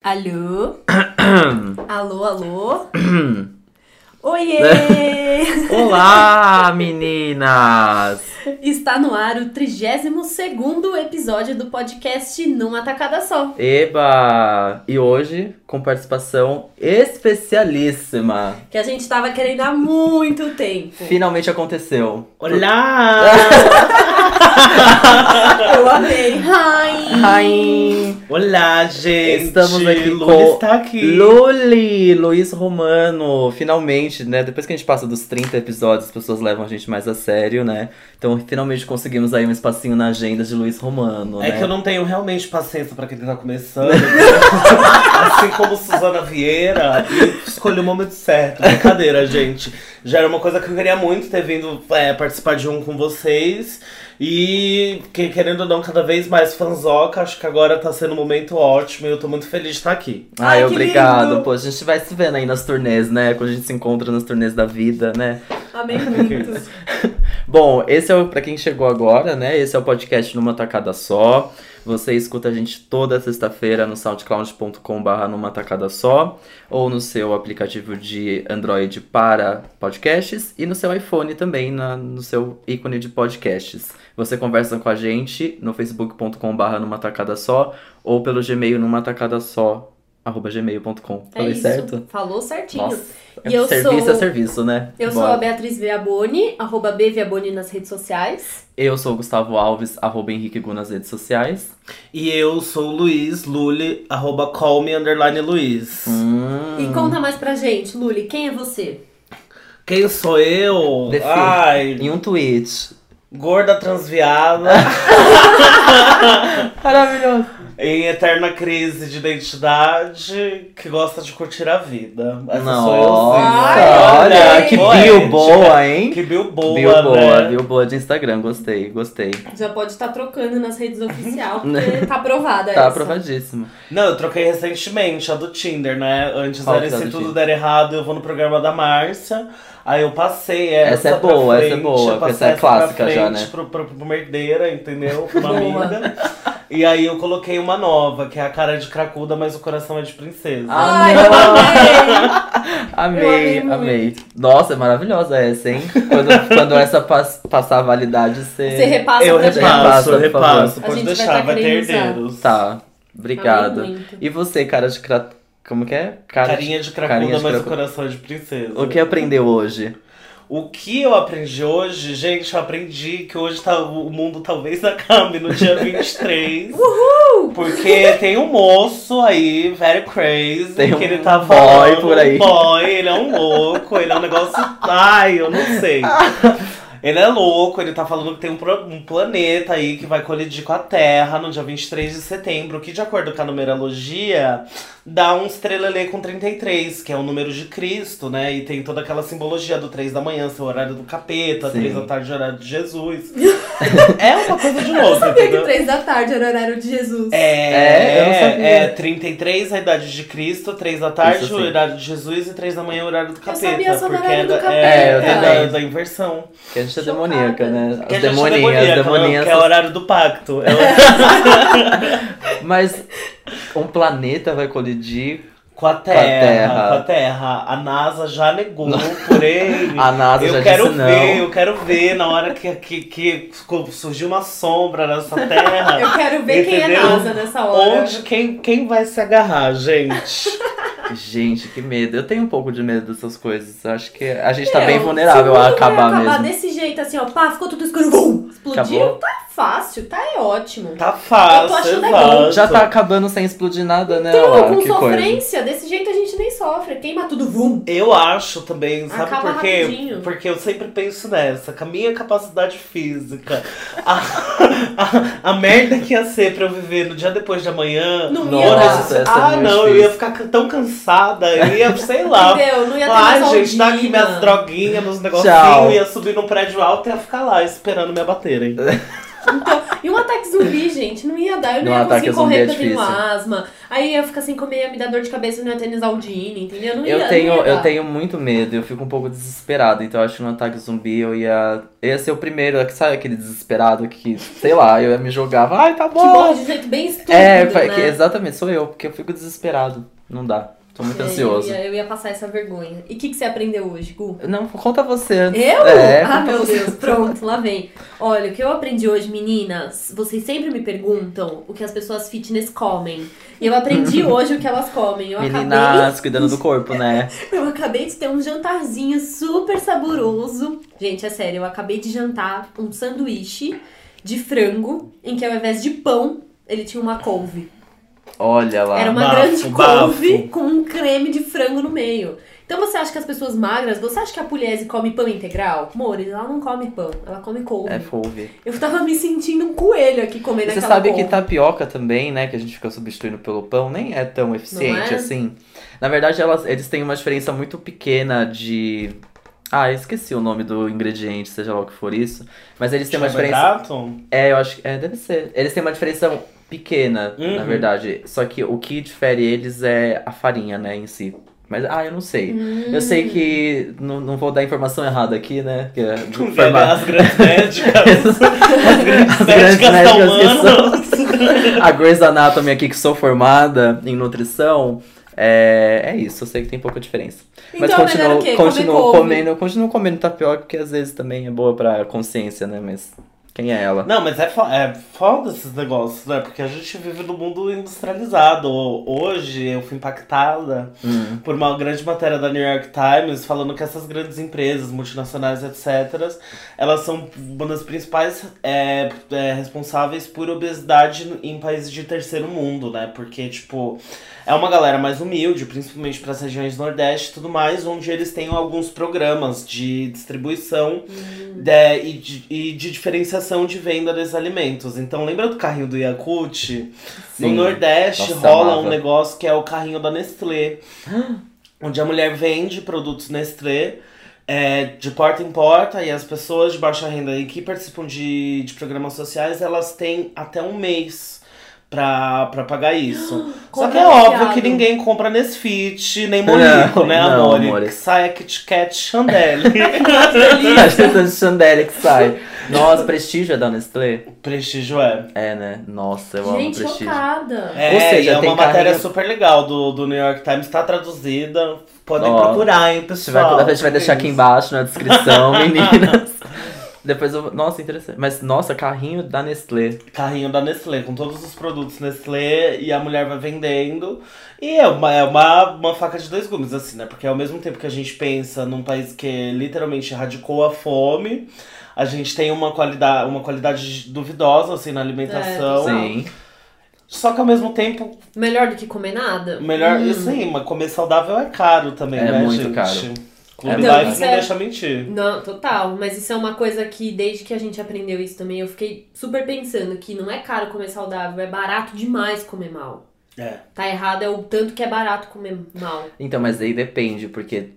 Alô? alô, alô? Oiê! Olá, meninas! Está no ar o 32 episódio do podcast Numa Tacada Só. Eba! E hoje com participação especialíssima. Que a gente estava querendo há muito tempo. Finalmente aconteceu. Olá! Eu amei. Hi! Hi! Olá, gente! Estamos aqui Luli com está aqui. Luli, Luiz Romano. Finalmente, né? Depois que a gente passa dos 30 episódios, as pessoas levam a gente mais a sério, né? Então, finalmente conseguimos aí um espacinho na agenda de Luiz Romano, É né? que eu não tenho realmente paciência pra quem tá começando. assim como Suzana Vieira, e escolhi o momento certo. Brincadeira, gente. Já era uma coisa que eu queria muito ter vindo é, participar de um com vocês. E que, querendo ou não, cada vez mais fanzoca. Acho que agora tá sendo um momento ótimo e eu tô muito feliz de estar aqui. Ai, Ai, obrigado. lindo. Pô, a gente vai se vendo aí nas turnês, né? Quando a gente se encontra nas turnês da vida, né? Amei muito. Bom, esse é o para quem chegou agora, né? Esse é o podcast numa tacada só. Você escuta a gente toda sexta-feira no soundcloud.com/barra numa tacada só ou no seu aplicativo de Android para podcasts e no seu iPhone também na- no seu ícone de podcasts. Você conversa com a gente no facebook.com/barra numa tacada só ou pelo Gmail numa tacada só arroba gmail.com. É Falei isso. certo? Falou certinho. Nossa, E eu serviço sou- é serviço, né? Eu sou Bora. a Beatriz Viaboni, arroba Bviaboni nas redes sociais. Eu sou o Gustavo Alves, arroba Henrique Gu nas redes sociais. E eu sou o Luiz Luli, arroba callme underline Luiz. Hum. E conta mais pra gente, Luli, quem é você? Quem sou eu? Ai, Em um tweet. gorda transviada. Maravilhoso. Em eterna crise de identidade, que gosta de curtir a vida. Essa sou eu, olha, que bio boa, hein? Que bio boa, bio boa, né? bio boa de Instagram, gostei, gostei. Já pode estar trocando nas redes oficiais, porque tá aprovada Tá essa. aprovadíssimo. Não, eu troquei recentemente a do Tinder, né? Antes Qual era é se do tudo Tinder? der errado, eu vou no programa da Márcia. Aí eu passei essa. Essa é boa, essa é frente, boa, essa passei é clássica pra já, frente né? Pro, pro, pro merdeira, entendeu? Pra uma Boa. amiga. E aí eu coloquei uma nova, que é a cara de cracuda, mas o coração é de princesa. Ah, Ai, eu amei! Amei, Eu amei amei. Nossa, é maravilhosa essa, hein? Quando, quando essa pas- passar a validade, você. Você repassa eu gente. repassa, repasso, repasso. A Pode gente vai deixar, tá vai ter herdeiros. Tá, muito. E você, cara de cra... Como que é? Cara Carinha de cracuda, carinha de mas o cracuda. coração é de princesa. O que aprendeu hoje? O que eu aprendi hoje, gente, eu aprendi que hoje tá, o mundo talvez acabe no dia 23. Uhul! Porque tem um moço aí, very crazy, Tem que um ele tá boy falando. por aí. Um boy, ele é um louco, ele é um negócio. Ai, eu não sei. Ele é louco, ele tá falando que tem um, um planeta aí que vai colidir com a Terra no dia 23 de setembro, que de acordo com a numerologia, dá um estrelelê com 33, que é o número de Cristo, né? E tem toda aquela simbologia do 3 da manhã, ser o horário do capeta, Sim. 3 da tarde, o horário de Jesus. é uma coisa de louco, Sabia que entendeu? três da tarde era o horário de Jesus. É, É, eu não sabia. é 33 a idade de Cristo, 3 da tarde Isso o horário de Jesus e 3 da manhã o horário do capeta. sabia só do porque horário é, do da, capeta. é, É, eu é da, da inversão. Que a gente é Chocada. demoníaca, né? Que a As é demoninhas, demoníaca, demoninhas. Que é o horário do pacto. É o- Mas um planeta vai colidir. com a terra, Terra. Com a Terra. A NASA já negou, porém. A NASA eu já quero disse ver, não. eu quero ver na hora que, que, que surgiu uma sombra nessa terra. Eu quero ver quem é Entendeu? NASA nessa hora. Onde quem, quem vai se agarrar, gente? Gente, que medo. Eu tenho um pouco de medo dessas coisas. Acho que a gente tá bem vulnerável a vai acabar acabar mesmo. desse jeito, assim, ó, pá, ficou tudo escuro, vum, explodiu, Acabou. tá fácil, tá é ótimo. Tá fácil, Eu tô achando exato. Já tá acabando sem explodir nada, né? Então, Olha lá, com que coisa. sofrência, desse jeito a gente nem sofre, queima tudo, vum. Eu acho também, sabe Acaba por quê? rapidinho. Porque eu sempre penso nessa, com a minha capacidade física, a, a, a merda que ia ser pra eu viver no dia depois de amanhã. Não Nossa, dar. é ah, não, eu difícil. ia ficar tão cansada, eu ia, sei lá. Entendeu? Não ia ter Ai, gente, tá aqui minhas droguinhas, meus negocinhos, ia subir num prédio alto e ia ficar lá esperando me abaterem. Então, e um ataque zumbi, gente, não ia dar. Eu não Um ia conseguir correr é porque eu tenho asma. Aí eu ia ficar sem comer, ia me dar dor de cabeça, não ia ter Nesaldine, entendeu? Não ia, Eu não tenho, ia eu tenho muito medo, eu fico um pouco desesperado, então eu acho que no ataque zumbi eu ia. eu ia ser o primeiro, sabe aquele desesperado que, sei lá, eu ia me jogar, ai, tá Que bom. morre de jeito bem estúpido, É, né? que- exatamente, sou eu, porque eu fico desesperado. Não dá. Tô muito É, ansioso. Eu ia, eu ia passar essa vergonha. E o que, que você aprendeu hoje, Gu? Não, conta você antes. Eu? É, ah, meu você. Deus, pronto, lá vem. Olha, o que eu aprendi hoje, meninas, vocês sempre me perguntam o que as pessoas fitness comem. E eu aprendi hoje o que elas comem. Eu Meninas, cuidando do corpo, né? acabei, eu acabei de ter um jantarzinho super saboroso. Gente, é sério, eu acabei de jantar um sanduíche de frango, em que ao invés de pão, ele tinha uma couve. Olha lá. Era uma bafo, grande bafo. couve com um creme de frango no meio. Então você acha que as pessoas magras, você acha que a Pugliese come pão integral? Amores, ela não come pão, ela come couve. É couve. Eu tava me sentindo um coelho aqui comendo Você aquela sabe couve. que tapioca também, né, que a gente fica substituindo pelo pão, nem é tão eficiente é? assim. Na verdade, elas, eles têm uma diferença muito pequena de. Ah, eu esqueci o nome do ingrediente, seja lá o que for isso. Mas eles têm uma diferença. É, eu acho que. É, deve ser. Eles têm uma diferença pequena, Uhum. na verdade. Só que o que difere eles é a farinha, né, em si. Mas, ah, eu não sei. Hum. Eu sei que. Não, não vou dar informação errada aqui, né? Que é formato- as grandes médicas. as grandes As médicas médicas que taumanas. a Grey's Anatomy aqui, que sou formada em nutrição, é, é isso. Eu sei que tem pouca diferença. Então, Mas continuo, continuo comendo, continuo comendo tapioca, porque às vezes também é boa pra consciência, né? Mas quem é ela? Não, mas é, fo é foda esses negócios, né? Porque a gente vive num mundo industrializado. Hoje eu fui impactada Hum. por uma grande matéria da New York Times falando que essas grandes empresas, multinacionais, etc., elas são uma das principais é, é, responsáveis por obesidade em países de terceiro mundo, né? Porque, tipo, é uma galera mais humilde, principalmente para as regiões Nordeste e tudo mais, onde eles têm alguns programas de distribuição de- e, de, e de diferenciação de venda desses alimentos. Então, lembra do carrinho do Yakult? No Sim. Nordeste Nossa, rola amava. um negócio que é o carrinho da Nestlé, onde a mulher vende produtos Nestlé. é, de porta em porta e as pessoas de baixa renda e que participam de, de programas sociais elas têm até um mês pra, pra pagar isso. Só que é Compra óbvio que ninguém compra Nesfit nem Molico, Não, né, não, amore? amore. Que sai a Kit Kat Chandelle. A gente de Chandelle que sai. Nossa, prestígio é da Nestlé? Prestígio é. É, né? Nossa, eu amo Gente, prestígio. chocada. É, Ou seja, é tem uma matéria super legal do, do New York Times, tá traduzida. Podem Ó, procurar, hein, vai, pessoal. a gente vai deixar aqui embaixo na descrição, meninas. Depois eu. Nossa, interessante. Mas, nossa, carrinho da Nestlé. Carrinho da Nestlé, com todos os produtos Nestlé, e a mulher vai vendendo. E é uma, é uma, uma faca de dois gumes, assim, né? Porque ao mesmo tempo que a gente pensa num país que literalmente erradicou a fome, a gente tem uma qualidade, uma qualidade duvidosa, assim, na alimentação. É, Sim. Só que ao mesmo tempo, Melhor do que comer nada? melhor. Hum. Isso aí, mas comer saudável é caro também, É né, muito gente? caro. Clube Então, Life isso não é- deixa mentir. Não, total. Mas isso é uma coisa que desde que a gente aprendeu isso também, eu fiquei super pensando que não é caro comer saudável, é barato demais comer mal. É. Tá errado é o tanto que é barato comer mal. Então, mas aí depende, porque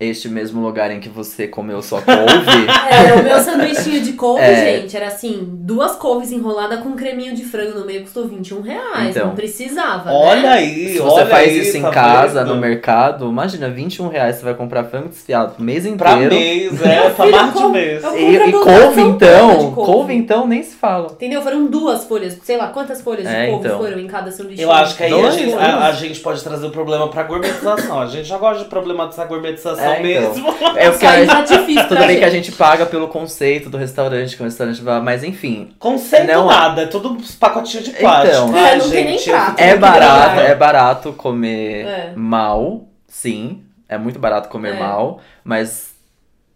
este mesmo lugar em que você comeu sua couve. É, o meu sanduichinho de couve, É. gente, era assim, duas couves enroladas com um creminho de frango no meio, custou 21 reais. Então. não precisava, Olha né? aí, Se você olha faz aí, isso em tá casa, vendo? no mercado, imagina, 21 reais você vai comprar frango desfiado pro mês Pra inteiro. mês, é, pra filho, mais de mês. E, e couve então, de couve. couve então nem se fala. Entendeu? Foram duas folhas, sei lá, quantas folhas de É, couve então. foram em cada sanduíche? Eu acho que aí a gente, a, a gente pode trazer o problema pra gourmetização. A gente já gosta de problematizar a gourmetização É, então. mesmo. É porque a- tá difícil tudo bem que a gente. paga pelo conceito do restaurante, que o restaurante vai, mas enfim. Conceito Não. nada, é tudo uns pacotinhos de plástico. Então. É, não tem nem gente, É barato, é barato comer É. mal, sim. É muito barato comer É. mal, mas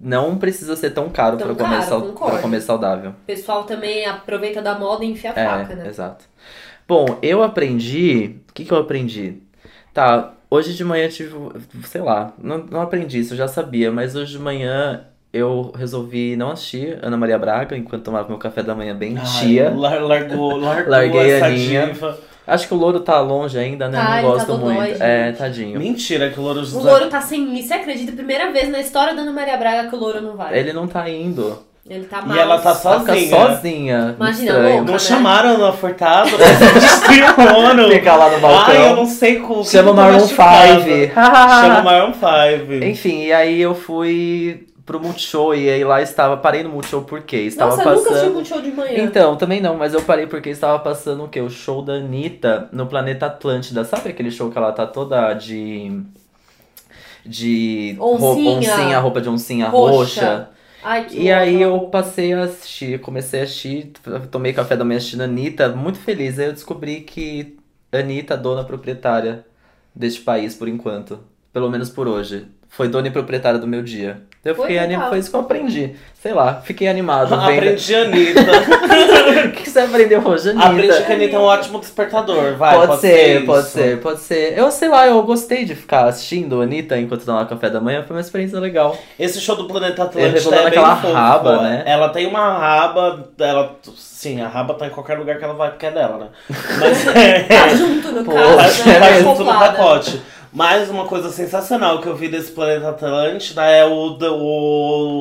não precisa ser tão caro pra comer, pra comer saudável. O pessoal também aproveita da moda e enfia a É, faca, né? exato. Bom, eu aprendi. O que, que eu aprendi? Tá, hoje de manhã eu tive. Sei lá, não, não aprendi isso, eu já sabia, mas hoje de manhã eu resolvi não assistir Ana Maria Braga enquanto tomava meu café da manhã bem Ai, tia. lar- largou, largou Larguei a essa Aninha. diva. Acho que o louro tá longe ainda, né? Tá, não tá gosto dodói, muito. gente. É, tadinho. Mentira que o Louro O louro tá sem. Você acredita? Primeira vez na história da Ana Maria Braga que o louro não vai. Ele não tá indo. Ele tá mal. E ela tá sozinha. sozinha. Imagina, louca. Não né? chamaram a Ana Furtado desfilando. Fica lá no balcão. Ai, eu não sei como. Chama o Maroon machucada. 5. Chama o Maroon 5. Enfim, e aí eu fui pro Multishow e aí lá estava. Parei no Multishow porque estava Nossa, eu nunca passando. assisti um show de manhã. Então, também não, mas eu parei porque estava passando o quê? O show da Anitta no Planeta Atlântida. Sabe aquele show que ela tá toda de. De roupa, Oncinha. oncinha, roupa de oncinha Roxa. roxa. Ai, que E aí eu passei a assistir, comecei a assistir, tomei café da manhã assistindo Anitta, muito feliz. Aí eu descobri que Anitta, dona proprietária deste país por enquanto. Pelo menos por hoje. Foi dona e proprietária do meu dia. Eu Foi fiquei animado, foi isso que eu aprendi. Sei lá, fiquei animado. vendo- Aprendi a Anitta. O que você aprendeu hoje, Anitta? Aprendi que a Anitta é um ótimo despertador. Vai, pode, ser, isso. pode ser, pode ser. Eu sei lá, eu gostei de ficar assistindo a Anitta enquanto tomava café da manhã, foi uma experiência legal. Esse show do Planeta Atlântico revelando é bem aquela fofo. raba, né? Ela tem uma raba, ela, sim, a raba tá em qualquer lugar que ela vai porque é dela, né? Mas é, Tá junto no Pô, caso, acho né? que tá junto no pacote. Mas uma coisa sensacional que eu vi desse Planeta Atlântida é o, do-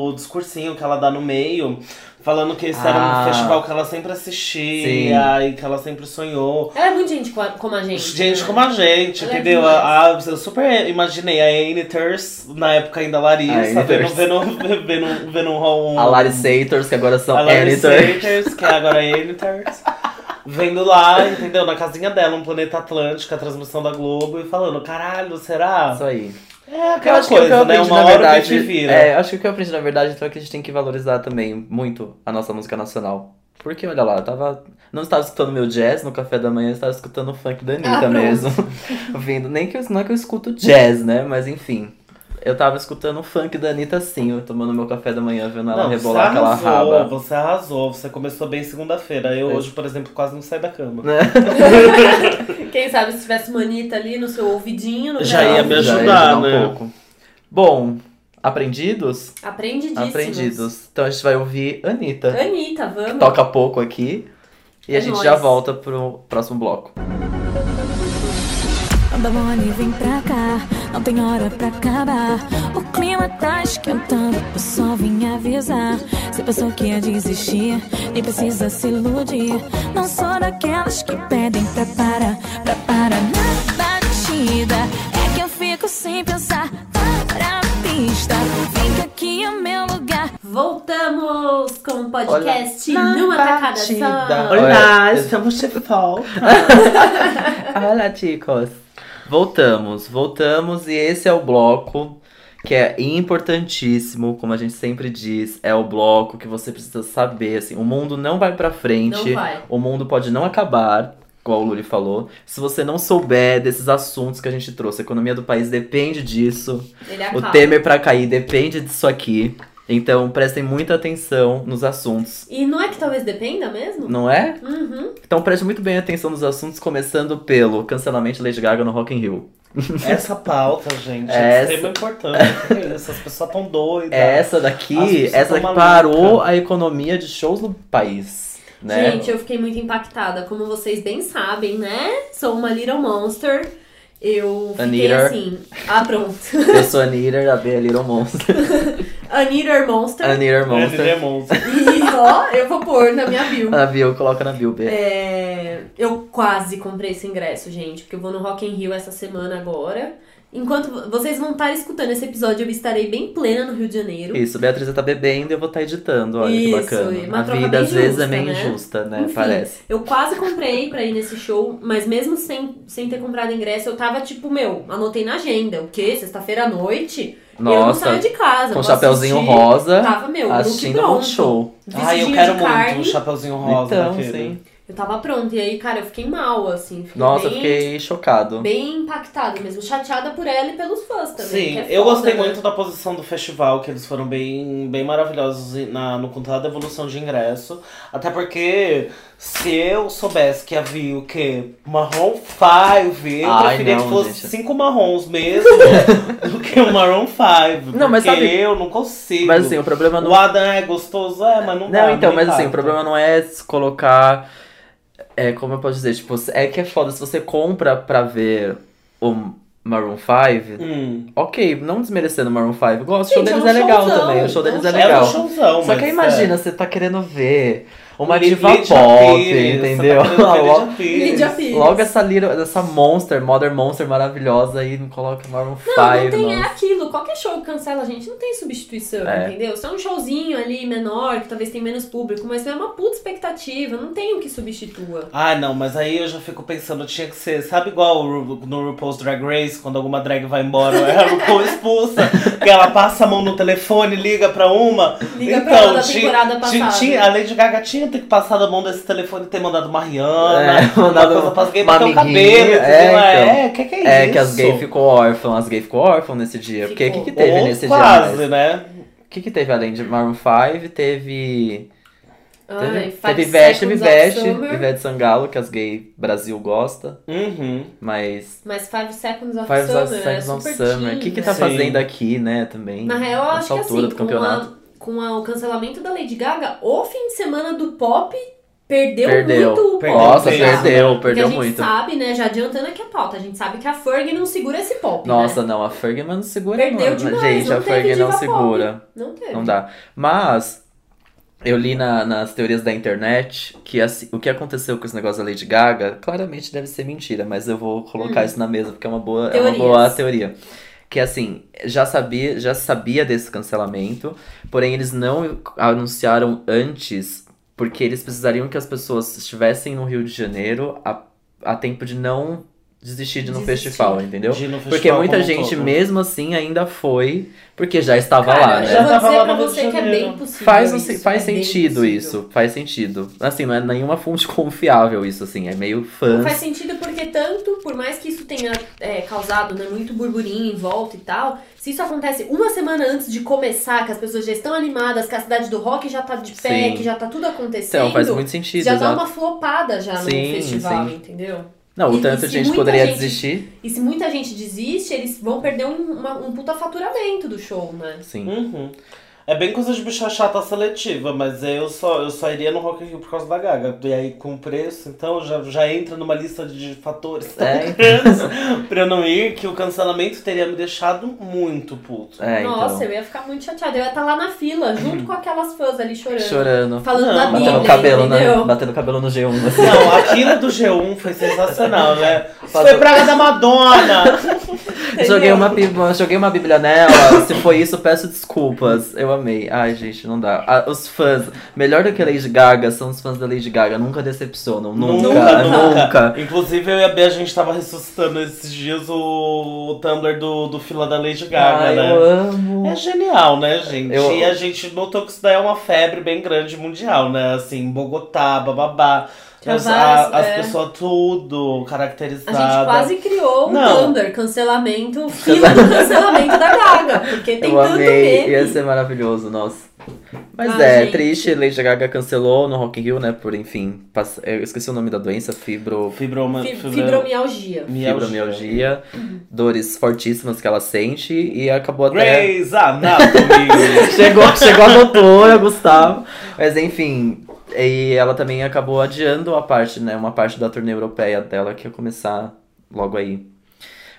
o discursinho que ela dá no meio, falando que esse era Ah. um festival que ela sempre assistia e que ela sempre sonhou. Ela é muito gente co- como a gente. Gente né? como a gente, Ela é entendeu? demais. A, a- eu super imaginei a Aniters, na época ainda A Larissa, vendo, Aniters. vendo, vendo, vendo um. A Lari Sators, que agora são a Larissa Anitta. Saters, que é agora a Aniters. Vendo lá, entendeu? Na casinha dela, um planeta Atlântico, a transmissão da Globo, e falando, caralho, será? Isso aí. É Eu aquela acho que o que eu coisa, né? aprendi, Uma na verdade, é, acho que o que eu aprendi, na verdade, então, é que a gente tem que valorizar também muito a nossa música nacional. Porque, olha lá, eu tava. Não estava escutando meu jazz no café da manhã, eu estava escutando o funk da Anitta Ah, mesmo. Vindo. Nem que eu, não é que eu escuto jazz, né? Mas enfim. Eu tava escutando o funk da Anitta sim, eu tomando meu café da manhã, vendo ela Não, rebolar aquela arrasou, raba. você arrasou, você começou bem segunda-feira. Eu É. hoje, por exemplo, quase não saí da cama. Né? Quem sabe se tivesse manita ali no seu ouvidinho, no Já ia me Já ajudar, um né? pouco. Bom, aprendidos? Aprendidíssimos. Aprendidos. Então a gente vai ouvir Anitta. Anitta, vamos. Toca pouco aqui. E É a gente nóis. já volta pro próximo bloco. Mole, vem pra cá, não tem hora pra acabar. O clima tá esquentando, eu só vim avisar. Se pensou que ia desistir, nem precisa se iludir. Não sou daquelas que pedem pra parar, pra parar na batida. É que eu fico sem pensar, para a pista. Fica aqui é o meu lugar. Voltamos com o podcast Olha, numa tacada batida. só. Olá, eu- estamos de volta. Olá, chicos. Voltamos, voltamos e esse é o bloco que é importantíssimo, como a gente sempre diz, é o bloco que você precisa saber, assim, o mundo não vai pra frente, Não vai. o mundo pode não acabar, igual o Luli falou, se você não souber desses assuntos que a gente trouxe. A economia do país depende disso, Ele o. Temer pra cair depende disso aqui. Então prestem muita atenção nos assuntos, E não é que talvez dependa mesmo? não é? Uhum. Então preste muito bem atenção nos assuntos, começando pelo cancelamento de Lady Gaga no Rock in Rio. Essa pauta, gente, Essa- é extremamente importante. Que isso, As pessoas tão doidas. Essa daqui, essa daqui parou a economia de shows no país, né? Gente, eu fiquei muito impactada. Como vocês bem sabem, né? Sou uma Little Monster. Eu fiquei assim. Ah, pronto. Eu sou a a B é Little Monster. A Knitter Monster. A É, Monster. é monstro. E ó, eu vou pôr na minha bio. A Bill, coloca na Bill, B. É, eu quase comprei esse ingresso, gente, porque eu vou no Rock in Rio essa semana agora. Enquanto vocês vão estar escutando esse episódio, eu estarei bem plena no Rio de Janeiro. Isso, Beatriz tá bebendo e eu vou estar editando, olha Isso, que bacana. uma a troca vida bem às vezes é justa, meio né? injusta, né? Enfim, Parece. Eu quase comprei pra ir nesse show, mas mesmo sem, sem ter comprado ingresso, eu tava tipo, meu, anotei na agenda. O quê? Sexta-feira à noite? eu não Nossa, saio de casa. com vou chapeuzinho assistir. rosa, Tava, meu, assistindo um show. Ai, eu quero de muito carne. um chapeuzinho rosa Então, daquele. sim. Eu tava pronta. E aí, cara, eu fiquei mal, assim. Fiquei Nossa, eu bem, fiquei chocado. bem impactada mesmo. Chateada por ela e pelos fãs também. Sim, é eu foda, gostei né? muito da posição do festival, que eles foram bem, bem maravilhosos na, no contato da evolução de ingresso. Até porque se eu soubesse que havia o quê? Marrom 5, eu Ai, preferia não, que fosse gente. cinco marrons mesmo do que o Marrom 5. Não, mas sabe- eu não consigo. Mas assim, o problema não O Adam é gostoso, é, mas não dá. Não, então, me mas assim, o problema não é se colocar. É, como eu posso dizer? Tipo, é que é foda. Se você compra pra ver o, Maroon 5, Hum. ok, não desmerecendo Maroon 5, eu gosto, o show Gente, deles é é, legal também, o show é deles é show. legal. É um showzão, Só que aí imagina, você tá querendo ver uma diva pop, entendeu? Logo- Lydia Pires. Logo essa lira, essa monster, Modern Monster maravilhosa aí, não coloca Maroon 5, Não, não tem, é nossa. aquilo. Qualquer show que cancela a gente não tem substituição, É. entendeu? Se é um showzinho ali menor, que talvez tenha menos público, mas é uma puta expectativa, não tem o que substitua. Ah, não, mas aí eu já fico pensando, tinha que ser, sabe igual no RuPaul's Drag Race, quando alguma drag vai embora, a RuPaul expulsa, que ela passa a mão no telefone, liga pra uma. Liga pra ela da tinha- temporada tinha- passada. tinha- a Lady Gaga tinha que ter passado a mão desse telefone e ter mandado uma Rihanna, É, mandado uma coisa pras gays uma bater o cabelo, entendeu? é, então. É, que que é, É, isso? que as gays ficou órfãs, as gays ficou órfãs nesse dia. Porque o que, Ficou. que teve Ou nesse quase, dia? mais? né? O que, que teve além de Maroon 5? Teve. Ai, Teve, Five teve Ivete, teve Ivete, Ivete Sangalo, que as gay Brasil gosta, Uhum. mas. Mas Five Seconds of Five Summer, Seconds é of Summer. O que, que tá Sim. fazendo aqui, né, também? Na real, acho nessa que altura assim, do com, campeonato. a- com a- o cancelamento da Lady Gaga, o fim de semana do pop perdeu, Perdeu. muito o Perdeu pop. Nossa, sabe? perdeu, perdeu a gente muito. sabe, né, já adiantando aqui a pauta, a gente sabe que a Ferg não segura esse pop, Nossa, né? não, a Fergie não segura Perdeu não. demais, Gente, não a Fergie não segura. Não teve. Não dá. Mas eu li na- nas teorias da internet que assim, o que aconteceu com esse negócio da Lady Gaga, claramente deve ser mentira, mas eu vou colocar Hum. isso na mesa porque é uma boa, é uma boa teoria. Que assim, já sabia, já sabia desse cancelamento, porém eles não anunciaram antes, porque eles precisariam que as pessoas estivessem no Rio de Janeiro a, a tempo de não desistir de ir no Desistir. festival, entendeu? No Porque festival muita como um gente, todo. mesmo assim, ainda foi, porque já estava Cara, lá, né? já eu vou tava dizer lá pra você que é bem possível Faz, um- isso, faz é sentido isso, faz sentido. Assim, não é nenhuma fonte confiável isso, assim, é meio. Não faz sentido porque tanto, por mais que isso tenha é, causado né, muito burburinho em volta e tal, se isso acontece uma semana antes de começar, que as pessoas já estão animadas, que a cidade do rock já tá de pé, Sim. que já tá tudo acontecendo, Então, faz muito sentido, já dá exato. uma flopada já Sim, no festival, sim. entendeu? Não, o tanto de se gente poderia gente- desistir. E se muita gente desiste, eles vão perder um, uma- um puta faturamento do show, né? Sim. Uhum. É bem coisa de bicha chata seletiva, mas eu só, eu só iria no Rock in Rio por causa da Gaga. E aí com preço, então já, já entra numa lista de fatores tão É. grandes pra eu não ir, que o cancelamento teria me deixado muito puto. É, Nossa, então. eu ia ficar muito chateada. Eu ia estar lá na fila, junto com aquelas fãs ali chorando. Chorando. Falando Não, da batendo Bíblia, Batendo cabelo, entendeu? né? Batendo cabelo no G1. assim. Não, aquilo do G1 foi sensacional, né? Foi praga da Madonna! Joguei uma, bíblia, joguei uma bíblia nela. Se foi isso, peço desculpas. Eu amei. Ai, gente, não dá. Ah, os fãs, melhor do que a Lady Gaga, são os fãs da Lady Gaga. Nunca decepcionam. Nunca, Nunca, nunca. Inclusive, eu e a Bia, a gente tava ressuscitando esses dias o, o Tumblr do, do fila da Lady Gaga, Ai, né? eu amo. É genial, né, gente? Eu- E a gente notou que isso daí é uma febre bem grande mundial, né? Assim, Bogotá, bababá. As, a- as é. pessoas tudo A caracterizadas. gente quase criou um Não. Tumblr, cancelamento, fila do cancelamento da Gaga. Porque tem Eu tanto amei, meme. ia ser maravilhoso, nossa. Mas Ah, é, gente. triste, Lady Gaga cancelou no Rock in Rio, né, por, enfim, pass- eu esqueci o nome da doença, fibro... Fibroma, Fi- fibro- Fibromialgia. fibromialgia, dores fortíssimas que ela sente e acabou até... Grey's Anatomy. chegou, chegou a doutora, Gustavo. Mas enfim, e ela também acabou adiando a parte, né, uma parte da turnê europeia dela que ia começar logo aí.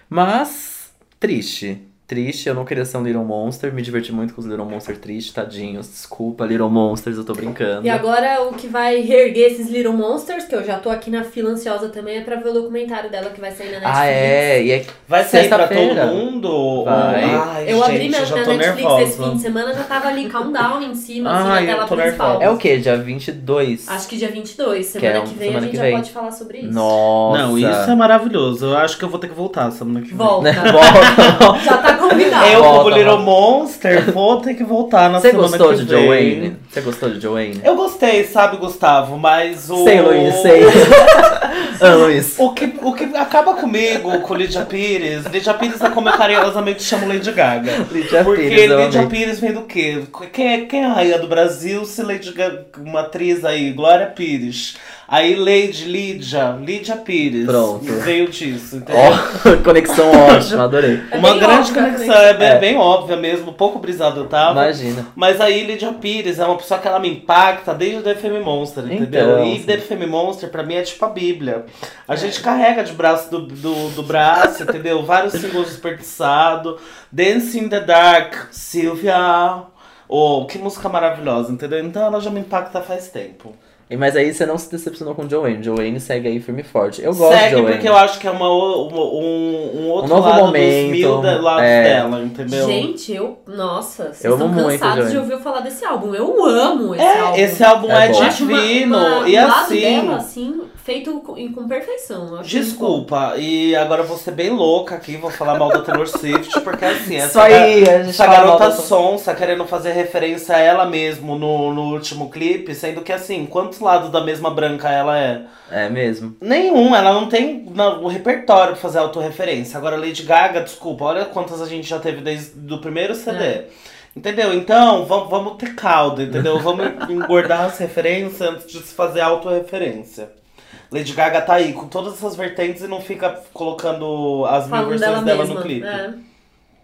Mas, triste. Triste, eu não queria ser um Little Monster, me diverti muito com os Little Monster tristes, tadinhos. Desculpa, Little Monsters, eu tô brincando. E agora o que vai reerguer esses Little Monsters, que eu já tô aqui na fila ansiosa também, é pra ver o documentário dela que vai sair na Netflix. Ah, é, e é Vai sair pra todo mundo? Vai. Ai, Eu gente, abri minha, minha Netflix nervosa. esse fim de semana, já tava ali countdown em cima, assim, Ai, na tela principal. nervosa. É o quê? Dia 22? Acho que dia 22, Que é semana um- que vem semana a gente já vem. pode falar sobre isso. Nossa. Não, isso é maravilhoso. Eu acho que eu vou ter que voltar semana que vem. Volta. Volta. já tá combinado. Eu, Volta, como Little volta. Monster, vou ter que voltar na Você semana gostou que de vem. Joanne? Você gostou de Joanne? Eu gostei, sabe, Gustavo, mas o. Sei, Luiz, sei. ah, Luiz. O que, o que acaba comigo com Lydia Pires, Lydia Pires é como eu carinhosamente chamo Lady Gaga. Lydia Porque Pires, Lydia amei. Pires vem do quê? Quem é, quem é a rainha do Brasil se Lady Gaga, uma atriz aí, Glória Pires. Aí Lady Lídia, Lídia Pires. Pronto. Veio disso, entendeu? Ó, conexão ótima, adorei. É Uma grande óbvia a conexão, é bem, É. bem óbvia mesmo, pouco brisado eu tava. Imagina. Mas aí Lídia Pires é uma pessoa que ela me impacta desde o The Femme Monster, entendeu? Então, e sim. The Femme Monster pra mim é tipo a Bíblia. A gente carrega de braço do, do, do braço, entendeu? Vários singles desperdiçados. Dance in the Dark, Sylvia. Oh, que música maravilhosa, entendeu? Então ela já me impacta faz tempo. E, mas aí você não se decepcionou com Joanne. Joanne segue aí firme e forte. Eu gosto Segue de Joanne. porque eu acho que é uma, o- uma- um, um outro Um novo lado momento, dos mil de- lados é. dela, entendeu? Gente, eu. Nossa, vocês Eu estão amo muito, cansados de ouvir falar desse álbum. Eu amo esse é, álbum. esse álbum É é. Eu acho uma- divino. uma- e o lado assim. dela, assim, feito com, com perfeição. Eu acho Desculpa, e agora eu vou ser bem louca aqui, vou falar mal da Taylor Swift, porque assim, Isso essa, aí, a gente essa garota sonsa querendo fazer referência a ela mesmo no, no último clipe, sendo que assim, quantos lados da mesma branca ela é? É mesmo. Nenhum, ela não tem o repertório pra fazer autorreferência. Agora, Lady Gaga, desculpa, olha quantas a gente já teve desde o primeiro CD. É. Entendeu? Então, vamos, vamos ter caldo, entendeu? Vamos engordar as referências antes de se fazer autorreferência. Lady Gaga tá aí com todas essas vertentes e não fica colocando as mil versões dela dela mesma. no clipe. É.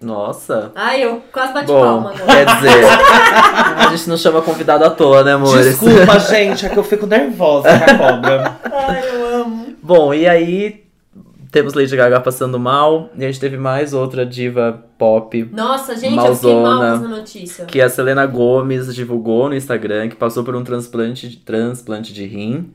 Nossa. Ai, eu quase bati Bom, palma agora. quer dizer, a gente não chama convidado à toa, né, amor? Desculpa, gente, é que eu fico nervosa com a cobra. Ai, eu amo. Bom, e aí temos Lady Gaga passando mal, e a gente teve mais outra diva pop, Nossa, gente, eu fiquei mal com Malzona. essa notícia. que a Selena Gomes divulgou no Instagram, que passou por um transplante de, transplante de rim,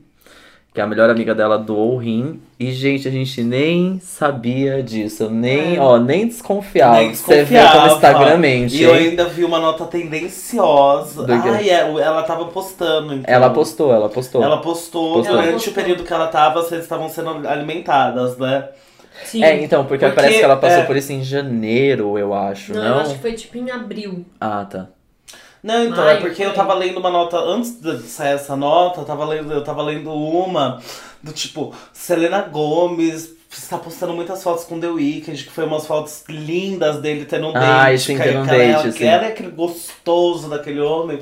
que a melhor amiga dela doou o rim. E, gente, a gente nem sabia disso, eu nem, É. ó, nem desconfiava. Nem Você vê desconfiava. como Instagram mente, E eu ainda vi uma nota tendenciosa. Do? Ai, é, ela tava postando, então. Ela postou, ela postou. Ela postou, Postou. durante Ela postou. o período que ela tava, redes estavam sendo alimentadas, né? Sim. É, então, porque, Porque, parece que ela passou é. por isso em janeiro, eu acho, não, não? eu acho que foi tipo em abril. Ah, tá. Não, então, Maio, é porque eu foi. tava lendo uma nota, antes de sair essa nota, eu tava lendo, eu tava lendo uma do tipo, Selena Gomes está postando muitas fotos com The Weeknd, que foi umas fotos lindas dele tendo um Ai, date. sim, que- tendo um é- date, que sim. ela é aquele gostoso daquele homem.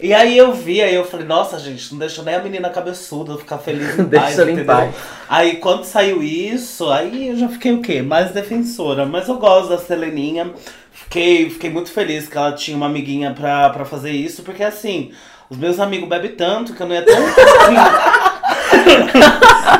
E aí eu vi, aí eu falei, nossa, gente, não deixa nem a menina cabeçuda ficar feliz em Deixa paz, em entendeu? paz. Aí quando saiu isso, aí eu já fiquei o quê? Mais defensora. Mas eu gosto da Seleninha. Fiquei, fiquei muito feliz que ela tinha uma amiguinha pra, pra fazer isso, porque assim, os meus amigos bebem tanto que eu não ia ter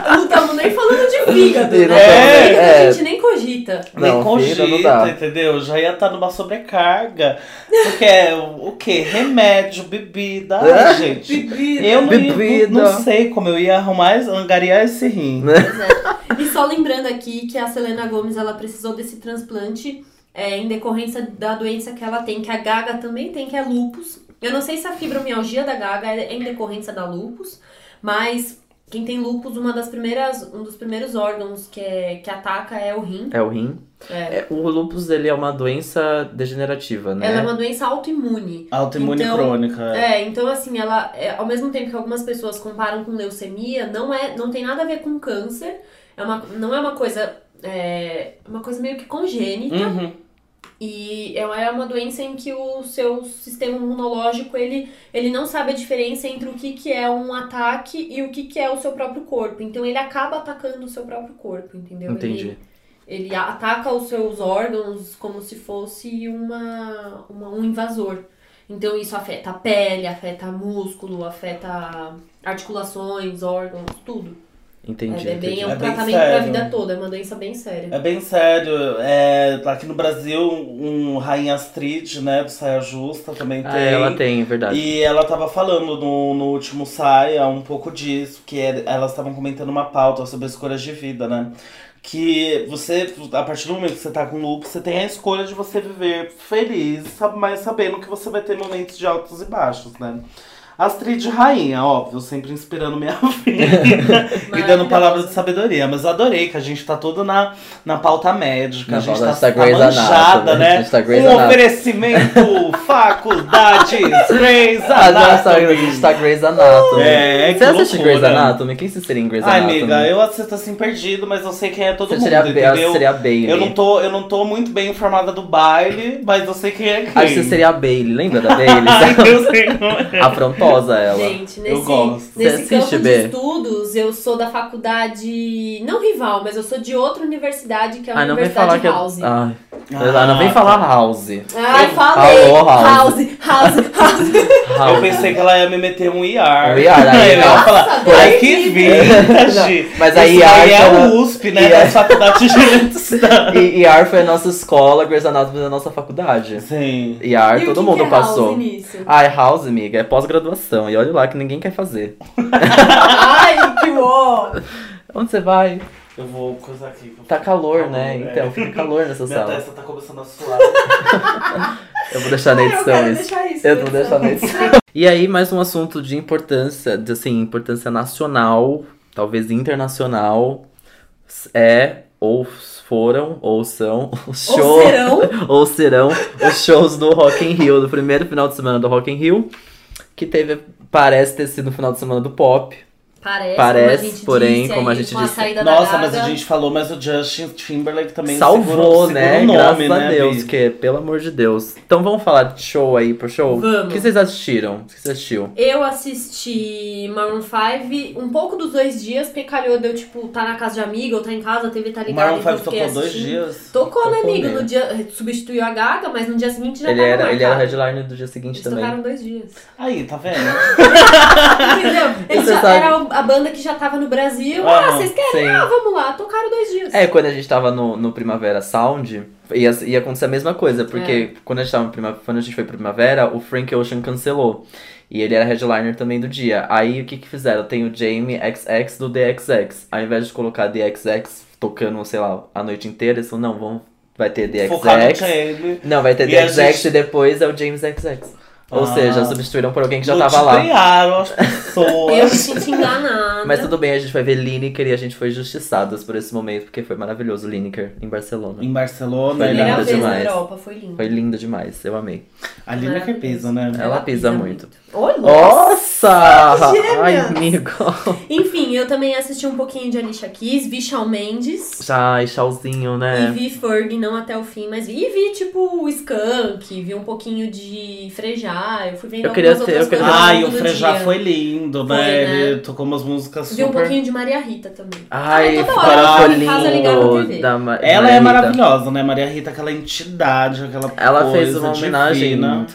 Não estamos nem falando de fígado, né? É, Fígado é. A gente nem cogita. nem Não, cogita, não dá. entendeu? Já ia estar numa sobrecarga. Porque é o quê? Remédio, bebida. Ai, gente. Bebida. Eu não, ia- Bebida. não, não sei como eu ia arrumar, angariar esse rim. Né? Pois é. E só lembrando aqui que a Selena Gomes ela precisou desse transplante é, em decorrência da doença que ela tem, que a Gaga também tem, que é lupus. Eu não sei se a fibromialgia da Gaga é em decorrência da lupus, mas quem tem lupus, uma das primeiras, um dos primeiros órgãos que, é, que ataca é o rim. É o rim. É. É, o lupus, ele é uma doença degenerativa, né? Ela é uma doença autoimune. Autoimune Então, crônica. é. É, então assim, ela, é, ao mesmo tempo que algumas pessoas comparam com leucemia, não é, não tem nada a ver com câncer. É uma, não é uma coisa, é uma coisa meio que congênita. Uhum. E ela é uma doença em que o seu sistema imunológico, ele, ele não sabe a diferença entre o que, que é um ataque e o que, que é o seu próprio corpo. Então ele acaba atacando o seu próprio corpo, entendeu? Entendi. Ele, ele ataca os seus órgãos como se fosse uma, uma, um invasor. Então isso afeta a pele, afeta músculo, afeta articulações, órgãos, tudo. Entendi, é, é bem, é um É bem tratamento pra vida toda, é uma doença bem séria. É bem sério. É, aqui no Brasil, um Rainha Astrid, né, do Saia Justa, também tem. Ah, ela tem, é verdade. E ela tava falando no, no último Saia um pouco disso, que é- elas estavam comentando uma pauta sobre escolhas de vida, né? Que você, a partir do momento que você tá com lúpus, você tem a escolha de você viver feliz, mas sabendo que você vai ter momentos de altos e baixos, né? Astrid Rainha, óbvio, sempre inspirando minha vida e dando palavras de sabedoria. Mas eu adorei que a gente tá todo na, na pauta médica, Na a gente tá, tá Anatomy, né? a gente tá Um oferecimento, faculdades, Grey's está, Anatomy. gente tá Grey's Anatomy. É, que Você assiste loucura. Grey's Anatomy? Quem você seria em Grey's Ai, Anatomy? amiga, eu assisto assim perdido, mas eu sei quem é todo Você mundo, seria, a entendeu? seria a Bailey. Eu não, tô, eu não tô muito bem informada do baile, mas eu sei quem é quem. Acho que você seria a Bailey, lembra da Bailey? Ai, eu sei como é. Talentosa ela. Gente, nesse, gosto. Você nesse assiste, campo Bê? de estudos, eu sou da faculdade, não rival, mas eu sou de outra universidade, que é a não vem Universidade que. House. Ai, Ah, não vem falar House. Ai, Eu- falei! Alô, House. House, House, House. House. Eu pensei que ela ia me meter um IAR. Um IAR, aí, ela ia falar, ai que livre." vintage. Mas a Isso IAR daí é a na- USP, né? IAR. Da faculdade de eletricidade. E IAR foi a nossa escola, Grey's Anatomy da nossa faculdade. Sim. IAR, E o todo que mundo que é passou. Nisso? Ai, House, amiga, é E olha lá que ninguém quer fazer. Ai, que uó! Onde você vai? Eu vou coisar aqui. eu Tá calor, com né? calor, Então, é. fica calor nessa Minha sala. testa tá começando a suar. Eu vou deixar na Ai, eu edição quero isso. deixar isso. Eu vou deixar na edição. E aí, mais um assunto de importância, de assim, importância nacional, talvez internacional, é, ou foram, ou são, os Ou shows. serão? ou serão os shows do Rock in Rio, do primeiro final de semana do Rock in Rio, que teve, parece ter sido no final de semana do pop. Parece, Parece, como a gente porém, disse como a gente disse. saída da Nossa, mas a gente falou, mas o Justin Timberlake também Salvou, segurou, né? segurou o nome, Graças a né, Deus, Bi? que pelo amor de Deus. Então vamos falar de show aí pro show? Vamos. O que vocês assistiram? O que você assistiu? Eu assisti Maroon 5 um pouco dos dois dias, porque calhou de eu, tipo, tá na casa de amiga ou tá em casa, a TV tá ligada. Maroon então eu 5 fiquei tocou dois assistindo. dias. Tocou, né, Tocou amigo? mesmo. No dia, substituiu a Gaga, mas no dia seguinte já Ele tava era, ele era headliner do dia seguinte Eles também. tocaram dois dias. Aí, tá vendo? Entendeu? Você já, sabe- era a banda que já tava no Brasil. Aham, ah, vocês querem? sim. Ah, vamos lá. Tocaram dois dias. É, quando a gente tava no, no Primavera Sound, ia, ia acontecer a mesma coisa, porque É. quando, a gente tava no prima, quando a gente foi pro Primavera, o Frank Ocean cancelou. E ele era headliner também do dia. Aí o que que fizeram? Tem o Jamie XX do DXX. Ao invés de colocar DXX tocando, sei lá, a noite inteira, eles falaram, não, vamos, vai ter DXX. Não, vai ter E DXX gente- e depois é o James XX. Ou Ah. seja, substituíram por alguém que já tava lá. Ludibriaram as pessoas. Eu me senti enganada. Mas tudo bem, a gente vai ver Lineker e a gente foi justiçadas por esse momento, porque foi maravilhoso o Lineker em Barcelona. Em Barcelona, Foi Primeira linda demais. na Europa, foi lindo. Foi lindo demais, eu amei. a Lina que pisa, né? Ela pisa muito. Oi, Nossa! Ai, amigo! Enfim, eu também assisti um pouquinho de Alicia Keys, vi Shawn Mendes. Ai, chauzinho, E né? vi Ferg, não até o fim, mas vi. E vi, tipo, Skunk, vi um pouquinho de Frejá, eu fui vendo Eu queria algumas ter- outras eu queria- Ai, o Frejá foi lindo, Foi, né? né? Ele tocou umas músicas super. Vi um pouquinho de Maria Rita também. Ai, Ai, toda foi hora, lindo. Da Ma- Ela Maria é Rita. maravilhosa, né? Maria Rita, aquela entidade, aquela Ela coisa fez uma homenagem divina.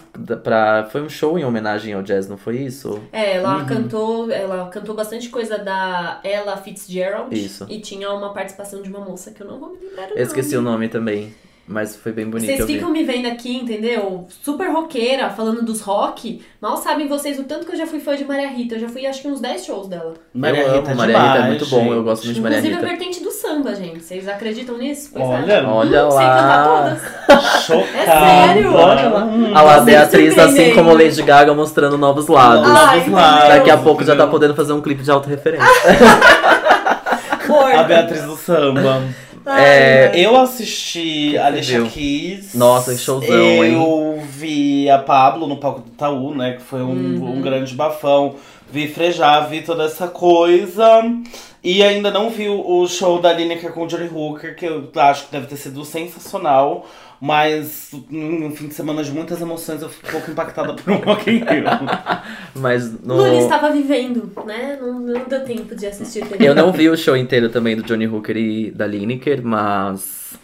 Pra. Foi um show em homenagem ao jazz, não foi isso? É, ela Uhum. cantou, ela cantou bastante coisa da Ella Fitzgerald. Isso. E tinha uma participação de uma moça que eu não vou me lembrar o Eu esqueci o nome. nome também, mas foi bem bonito. Vocês ficam me vendo aqui, entendeu? Super roqueira, falando dos rock. Mal sabem vocês o tanto que eu já fui fã de Maria Rita. Eu já fui acho que uns 10 shows dela. Maria eu Rita amo, é Maria Rita é demais, muito bom, eu gente. gosto muito de Maria Inclusive Rita. a vertente do samba, gente. Vocês acreditam nisso? Pois Olha, é. Olha Hum, Sei cantar lá. todas. Chocada. É sério? Olha lá. Hum. A lá, Beatriz, assim como Lady Gaga, mostrando novos lados. Novos Ai, lados, Daqui a pouco já tá podendo fazer um clipe de autorreferência. A Beatriz do samba. É. Eu assisti Que Alicia? Keys. Nossa, que showzão, eu hein? Eu vi a Pablo no palco do Itaú, né? Que foi um, Uhum. um grande bafão. Vi Frejá, vi toda essa coisa. E ainda não vi o o show da Lineker com o Johnny Hooker, que eu acho que deve ter sido sensacional. Mas num fim de semana de muitas emoções, eu fico um pouco impactada por um Rock in Rio. Mas no... Lula estava vivendo, né? Não, não deu tempo de assistir. Eu não vi o show inteiro também do Johnny Hooker e da Lineker, mas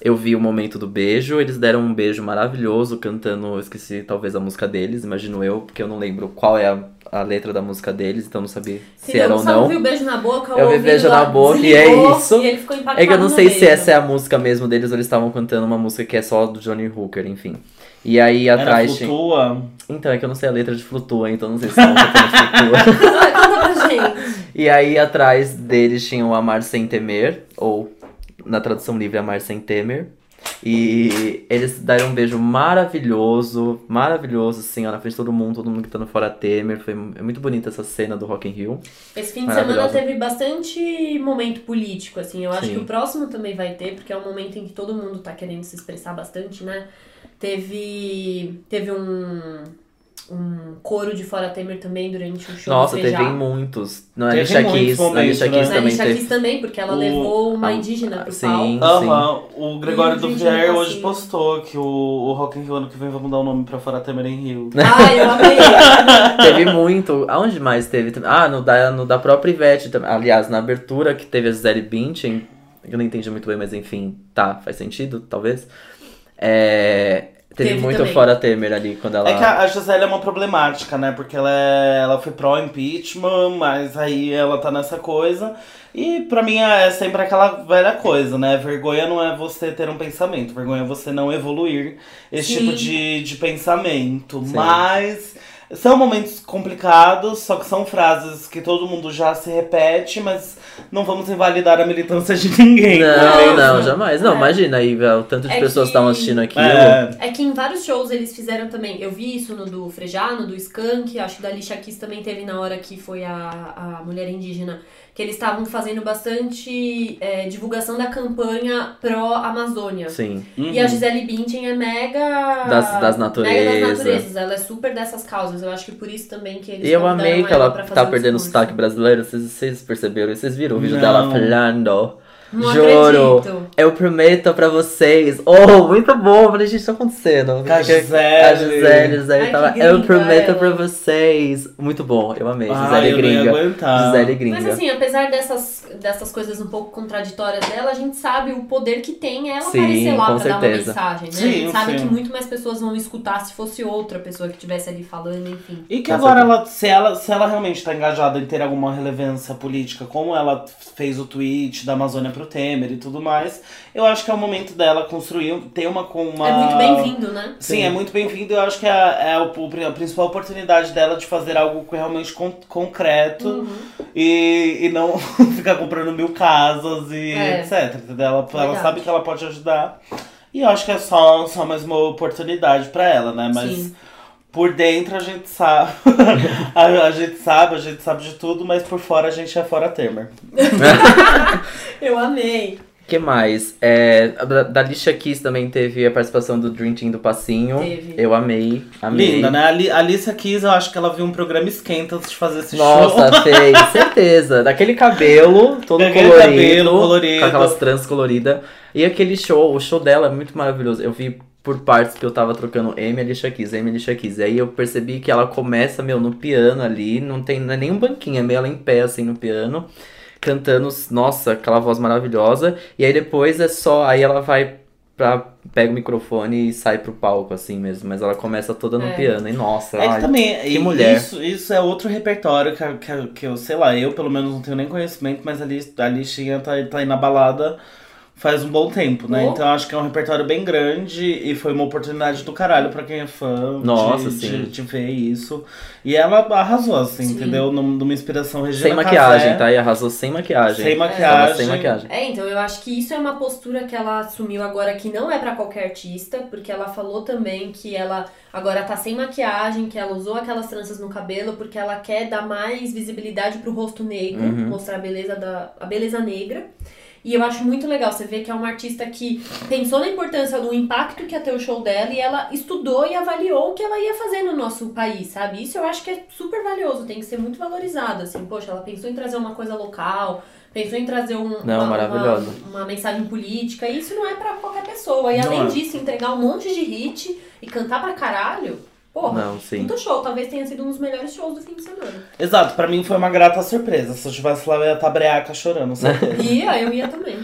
eu vi o momento do beijo. Eles deram um beijo maravilhoso cantando, eu esqueci talvez a música deles, imagino eu, porque eu não lembro qual é a, a letra da música deles, então não sabia se Entendeu? era ou Só não. viu o beijo na boca, o Eu vi beijo na boca e é isso. E ele ficou impactado É que eu não sei se essa é a música mesmo deles ou eles estavam cantando uma música que é só do Johnny Hooker, enfim. E aí Era atrás tinha. Flutua. Então, é que eu não sei a letra de Flutua, então não sei se estavam cantando Flutua. Ah, Conta pra gente. E aí atrás deles tinha o Amar Sem Temer, ou na tradução livre Amar Sem Temer. E eles deram um beijo maravilhoso, maravilhoso, assim, ó, na frente de todo mundo, todo mundo gritando fora Temer. Foi é muito bonita essa cena do Rock in Rio. Esse fim de semana teve bastante momento político, assim. Eu acho Sim. que o próximo também vai ter, porque é um momento em que todo mundo tá querendo se expressar bastante, né? Teve. Teve um. Um coro de Fora Temer também durante o show Nossa, teve Frejá. muitos. No Teve Alicia Keys, momentos, Alicia né? Keys Na também Alicia teve. Keys também, porque ela O- levou uma Ah, indígena pro sim. palco. Aham, o Gregório do Vier Passinho. hoje postou que o, o Rock in Rio ano que vem vai mudar o nome pra Fora Temer em Rio. Ah, eu amei. Teve muito. Aonde mais teve? Ah, no da, no da própria Ivete. também. Aliás, na abertura que teve a Gisele Bündchen. Eu não entendi muito bem, mas enfim, tá, faz sentido, talvez. É, teve, Teve muito também. fora Temer ali quando ela. É que a, a Gisele é uma problemática, né? Porque ela, é, ela foi pró-impeachment, mas aí ela tá nessa coisa. E pra mim é sempre aquela velha coisa, né? Vergonha não é você ter um pensamento, vergonha é você não evoluir esse Sim. tipo de, de pensamento. Sim. Mas são momentos complicados, só que são frases que todo mundo já se repete, mas não vamos invalidar a militância de ninguém. Não, não, jamais. Não, É. imagina aí, velho, o tanto de É pessoas que- estavam assistindo aquilo. É, É que em vários shows eles fizeram também. Eu vi isso no do Frejá, no do Skank, acho que da Alicia Keys também teve na hora que foi a, a mulher indígena. Que eles estavam fazendo bastante é, divulgação da campanha pró-Amazônia. Sim. E a Gisele Bündchen é mega... Das- das Mega naturezas. das naturezas. Ela é super dessas causas. Eu acho que por isso também que eles E eu amei que ela fazer tá perdendo o sotaque brasileiro. Vocês, vocês perceberam? Vocês viram o vídeo Não. dela falando? Não Juro. acredito. Eu prometo pra vocês. Oh, muito bom. Eu falei, gente, tá acontecendo. A Gisele. A Gisele, Gisele Ai, tava. Eu gringa prometo ela. pra vocês. Muito bom, eu amei. Ah, Gisele eu não ia Gringa. aguentar. Gisele Gringa. Mas assim, apesar dessas, dessas coisas um pouco contraditórias dela, a gente sabe o poder que tem ela Sim, aparecer lá pra dar uma certeza. mensagem, né? Sim, a gente sabe sim. que muito mais pessoas vão escutar se fosse outra pessoa que estivesse ali falando, enfim. E que Tá agora, ela, se, ela, se ela realmente está engajada em ter alguma relevância política, como ela fez o tweet da Amazônia pro Temer e tudo mais, eu acho que é o momento dela construir, ter uma... Com uma... É muito bem-vindo, né? Sim, é muito bem-vindo. Eu acho que é, é o- o- a principal oportunidade dela de fazer algo realmente con- concreto Uhum. e, e não ficar comprando mil casas e É. etc. Entendeu? Ela, ela sabe que ela pode ajudar. E eu acho que é só, só mais uma oportunidade pra ela, né? Mas Sim. Por dentro a gente sabe. a, a gente sabe, a gente sabe de tudo, mas por fora a gente é fora Temer. Eu amei. O que mais? É, da, da Alicia Keys também teve a participação do Dream Team do Passinho. Teve. Eu amei. amei. Linda, né? A Ali- a Alicia Keys, eu acho que ela viu um programa esquenta antes de fazer esse show. Nossa, fez, certeza. Daquele cabelo todo Daquele colorido, cabelo colorido. com aquelas trans coloridas. E aquele show, o show dela é muito maravilhoso. Eu vi por partes que eu tava trocando M Alicia Keys, M Alicia Keys. E aí eu percebi que ela começa, meu, no piano ali, não tem não é nem um banquinho, é meio ela em pé assim no piano, cantando, nossa, aquela voz maravilhosa. E aí depois é só, aí ela vai pra, pega o microfone e sai pro palco assim mesmo, mas ela começa toda no É. piano. E nossa, É que ai, também, que e- mulher. Isso, isso é outro repertório que, que, que eu, sei lá, eu pelo menos não tenho nem conhecimento, mas ali a Listinha tá, tá aí na balada faz um bom tempo, né? Oh. Então eu acho que é um repertório bem grande e foi uma oportunidade do caralho pra quem é fã Nossa, de, sim. de, de ver isso. E ela arrasou, assim, Sim. entendeu? Num- Numa inspiração Regina sem maquiagem, tá? E arrasou sem maquiagem. Sem maquiagem. sem maquiagem. É, então eu acho que isso é uma postura que ela assumiu agora que não é pra qualquer artista, porque ela falou também que ela agora tá sem maquiagem, que ela usou aquelas tranças no cabelo porque ela quer dar mais visibilidade pro rosto negro, Uhum. mostrar a beleza da a beleza negra. E eu acho muito legal você ver que é uma artista que pensou na importância do impacto que ia ter o show dela e ela estudou e avaliou o que ela ia fazer no nosso país, sabe? Isso eu acho que é super valioso, tem que ser muito valorizado, assim. Poxa, ela pensou em trazer uma coisa local, pensou em trazer um, Não, uma, maravilhoso. uma, uma mensagem política. E isso não é pra qualquer pessoa. E Não além é. disso, entregar um monte de hit e cantar pra caralho, porra, Não, sim. muito show. Talvez tenha sido um dos melhores shows do fim de semana. Exato, pra mim foi uma grata surpresa. Se eu estivesse lá, eu ia estar breaca chorando, certeza. Ia, eu ia também.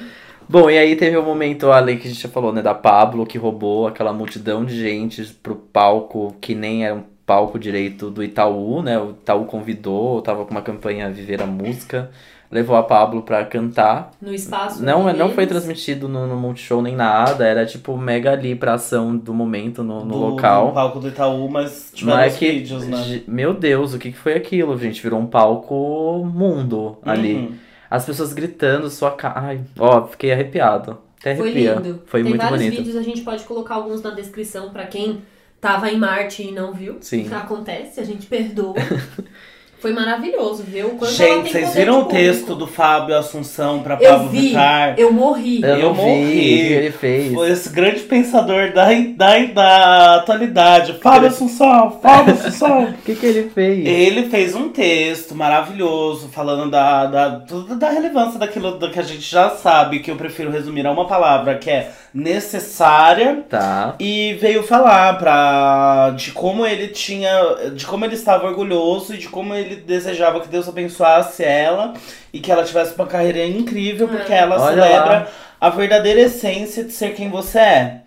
Bom, e aí teve o momento ali que a gente já falou, né, da Pablo, que roubou aquela multidão de gente pro palco que nem era um palco direito do Itaú, né? O Itaú convidou, tava com uma campanha Viver a Música, levou a Pablo pra cantar. No espaço. Não, não foi transmitido no, no Multishow nem nada, era tipo mega ali pra ação do momento no, no Do- local. No palco do Itaú, mas tiveram Não é que. vídeos, né? Meu Deus, o que, que foi aquilo, gente? Virou um palco mundo ali. Uhum. As pessoas gritando, sua cara. Ai, ó, fiquei arrepiado. Até Foi arrepia. lindo. Foi Tem muito vários bonito. vídeos, a gente pode colocar alguns na descrição pra quem tava em Marte e não viu. Sim. Acontece, a gente perdoa. Foi maravilhoso, viu? O quanto ela Gente, tem vocês viram o texto do Fábio Assunção pra Eu Pablo vi, Vittar? eu morri. Eu, Eu morri. ele fez. Foi esse grande pensador da, da, da atualidade. Fábio Assunção, Fábio Assunção. O que, que ele fez? Ele fez um texto maravilhoso falando da, da, tudo da relevância daquilo que a gente já sabe, que eu prefiro resumir a uma palavra, que é necessária. Tá. E veio falar pra, de como ele tinha. de como ele estava orgulhoso e de como ele desejava que Deus abençoasse ela e que ela tivesse uma carreira incrível, porque ela Olha celebra lá. a verdadeira essência de ser quem você é.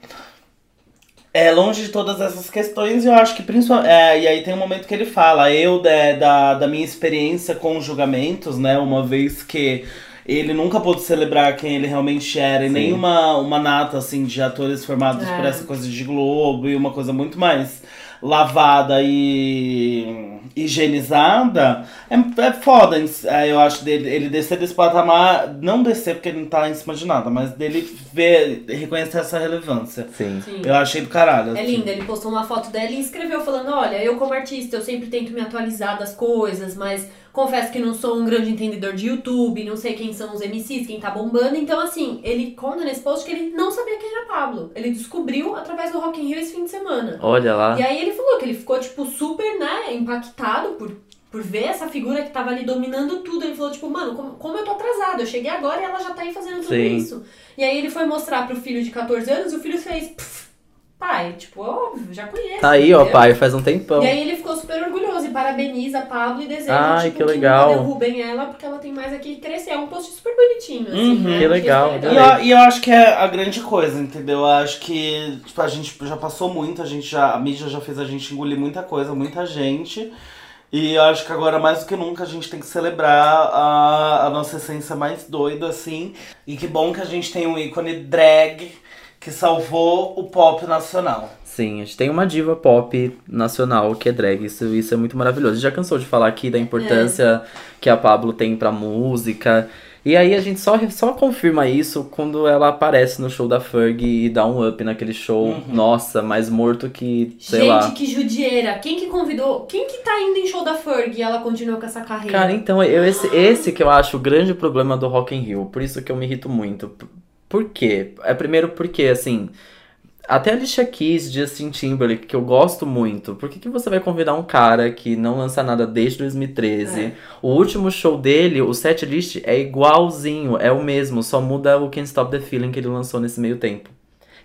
É longe de todas essas questões, e eu acho que principalmente. É, e aí tem um momento que ele fala, eu da, da, da minha experiência com julgamentos, né? Uma vez que ele nunca pôde celebrar quem ele realmente era, e Sim. nem uma, uma nata assim de atores formados É. por essa coisa de Globo e uma coisa muito mais lavada e higienizada, é, é foda, é, eu acho, dele, ele descer desse patamar, não descer porque ele não tá em cima de nada, mas dele ver, reconhecer essa relevância. Sim. Sim. Eu achei do caralho. É assim. linda, ele postou uma foto dela e escreveu falando, olha, eu como artista, eu sempre tento me atualizar das coisas, mas confesso que não sou um grande entendedor de YouTube, não sei quem são os MCs, quem tá bombando. Então, assim, ele conta nesse post que ele não sabia quem era Pablo. Ele descobriu através do Rock in Rio esse fim de semana. Olha lá. E aí ele falou que ele ficou, tipo, super, né, impactado por, por ver essa figura que tava ali dominando tudo. Ele falou, tipo, mano, como, como eu tô atrasado? Eu cheguei agora e ela já tá aí fazendo tudo Sim. isso. E aí ele foi mostrar pro filho de 14 anos e o filho fez, "Pff, pai, tipo, óbvio, já conheço. Tá aí, ó, entendeu? pai, faz um tempão. E aí ele ficou super orgulhoso e parabeniza a Pablo e deseja Ai, tipo, que legal. não derrubem ela porque ela tem mais aqui que crescer. É um post super bonitinho, assim, Uhum. né? Que legal, super E eu, e eu acho que é a grande coisa, entendeu? Eu acho que tipo, a gente já passou muito, a gente já, a mídia já fez a gente engolir muita coisa, muita gente. E eu acho que agora, mais do que nunca, a gente tem que celebrar a, a nossa essência mais doida, assim. E que bom que a gente tem um ícone drag que salvou o pop nacional. Sim, a gente tem uma diva pop nacional que é drag. Isso, isso é muito maravilhoso. A gente já cansou de falar aqui da importância que a Pablo tem pra música. E aí a gente só, só confirma isso quando ela aparece no show da Ferg e dá um up naquele show. Nossa, mais morto que, sei Gente, lá. que judieira. Quem que convidou? Quem que tá indo em show da Ferg e ela continuou com essa carreira? Cara, então, eu, esse, esse que eu acho o grande problema do Rock in Rio. Por isso que eu me irrito muito. Por quê? É primeiro porque, assim... Até a Alicia Keys, Justin Timberlake, que eu gosto muito. Por que, que você vai convidar um cara que não lança nada desde 2013? É. O último show dele, o set list é igualzinho, é o mesmo. Só muda o Can't Stop the Feeling que ele lançou nesse meio tempo.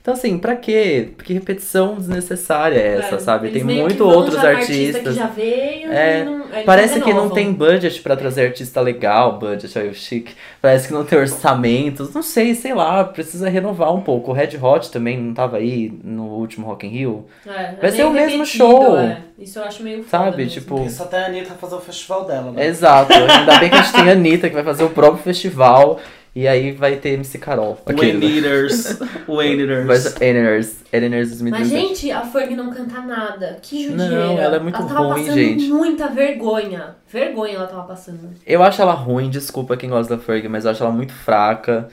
Então, assim, pra quê? Que repetição desnecessária é essa, É, sabe? Tem muito outros artista artistas. que já veio É, e não, Parece que não tem budget pra trazer artista legal, budget aí o chique. Parece que não tem orçamentos, não sei, sei lá, precisa renovar um pouco. O Red Hot também não tava aí no último Rock in Rio. É, Vai é ser o mesmo show. é. Isso eu acho meio foda Sabe, mesmo. tipo- Isso até a Anitta fazer o festival dela, né? Exato. Ainda bem que a gente tem a Anitta que vai fazer o próprio festival. E aí vai ter MC Carol. Wayne Aquele. Eaters. Wayne Mas Eaters. Editors 2017. Mas, gente, a Ferg não canta nada. Que judieira. Não, ela é muito tava ruim, passando gente. muita vergonha. Vergonha ela tava passando. Eu acho ela ruim, desculpa quem gosta da Ferg, mas eu acho ela muito fraca.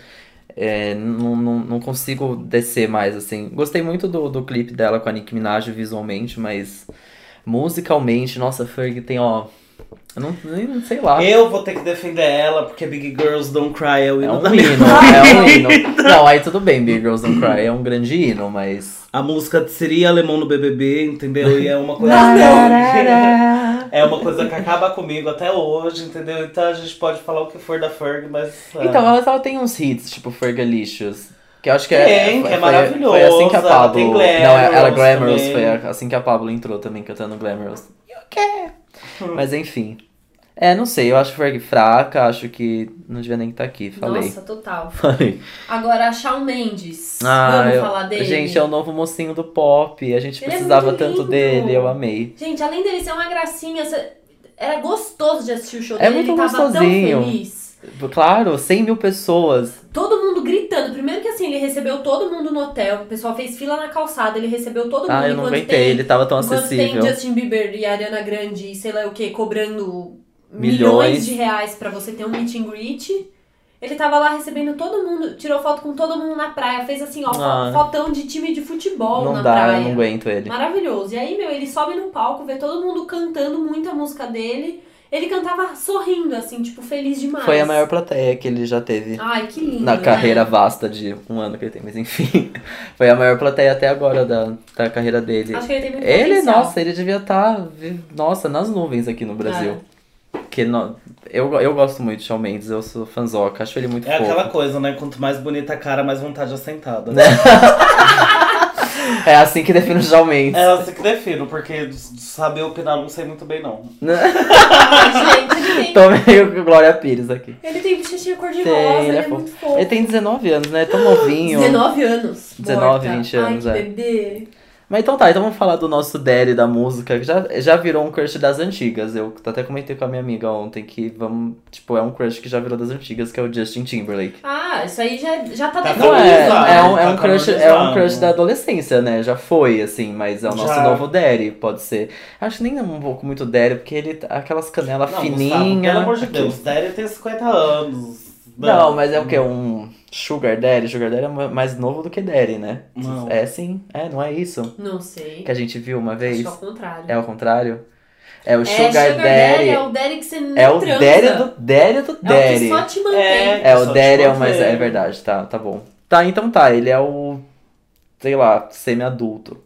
É, não, não, não consigo descer mais, assim. Gostei muito do, do clipe dela com a Nicki Minaj visualmente, mas musicalmente, nossa, a Ferg tem, ó. Eu não, nem não sei lá. Eu vou ter que defender ela, porque Big Girls Don't Cry é o É hino um da hino, é um hino. Não, aí tudo bem, Big Girls Don't Cry é um grande hino, mas. A música seria alemão no BBB, entendeu? E é uma coisa é uma coisa que acaba comigo até hoje, entendeu? Então a gente pode falar o que for da Ferg, mas ah, Então, ela, ela tem uns hits, tipo Fergalicious. Que eu acho que é. Tem, que é maravilhoso, Foi assim que a Pablo. não, ela Glamorous Glamorous, também. foi assim que a Pablo entrou também cantando Glamorous. E o quê? Mas enfim. É, não sei, eu acho Ferg fraca, acho que não devia nem estar aqui, falei. Nossa, total. Falei. Agora, Shawn Mendes. Ah, Vamos eu- falar dele? Gente, é o novo mocinho do pop. A gente Ele é precisava muito tanto dele, eu amei. Gente, além dele ser uma gracinha, era gostoso de assistir o show É dele. muito ele tava tão feliz. Claro, 100 mil pessoas. Todo mundo gritando. Primeiro que assim, ele recebeu todo mundo no hotel. O pessoal fez fila na calçada, ele recebeu todo mundo. Ah, eu não aguentei, ele tava tão acessível. tem Justin Bieber e Ariana Grande e sei lá o que, cobrando Milhões. milhões, de reais pra você ter um meet and greet. Ele tava lá recebendo todo mundo, tirou foto com todo mundo na praia, fez assim, ó, Ah. fotão de time de futebol Não na dá, praia. eu não aguento ele. Maravilhoso. E aí, meu, ele sobe no palco, vê todo mundo cantando muita música dele. Ele cantava sorrindo, assim, tipo, feliz demais. Foi a maior plateia que ele já teve. Ai, que lindo. Na né? carreira vasta de um ano que ele tem, mas enfim. Foi a maior plateia até agora da, da carreira dele. Acho que ele tem muito Ele, potencial. nossa, ele devia estar, nossa, nas nuvens aqui no Brasil. Porque no- eu, eu gosto muito de Shawn Mendes, eu sou fanzoca, acho ele muito É fofo. aquela coisa, né? Quanto mais bonita a cara, mais vontade assentada. É assim que define o Shawn Mendes. É assim que defino, porque saber opinar não sei muito bem, não. Ai, gente, ele tem, Tô meio Glória Pires aqui. ele tem bochechinha cor-de-rosa, Tem, ele, ele é, é fofo. muito fofo. Ele tem 19 anos, né? Tão novinho. 19 anos. 19, morta. 20 anos, Ai, é. bebê. Mas então tá, então vamos falar do nosso Daddy da música, que já, já virou um crush das antigas. Eu até comentei com a minha amiga ontem que vamos. Tipo, é um crush que já virou das antigas, que é o Justin Timberlake. Ah, isso aí já, já tá, Tá definido. Não é, Canonizado, é um, é, tá um crush, é um crush da adolescência, né? Já foi, assim, mas é o nosso Já. novo Daddy, pode ser. Acho que nem é um pouco muito Daddy, porque ele aquelas canelas fininhas. pelo amor de. Deus, Daddy tem 50 anos. Não, mas é o que? Um Sugar Daddy? Sugar Daddy é mais novo do que Daddy, né? Não. É sim, é, não é isso? Não sei. Que a gente viu uma Acho vez. que é o contrário. É o contrário? É o É, Sugar, Daddy. é o Daddy que você não É o transa. Daddy do Daddy do É o que Daddy. só te mantém. É. É, o Daddy é o mais. É verdade, tá, tá bom. Tá, então tá, ele é o. Sei lá, semi-adulto.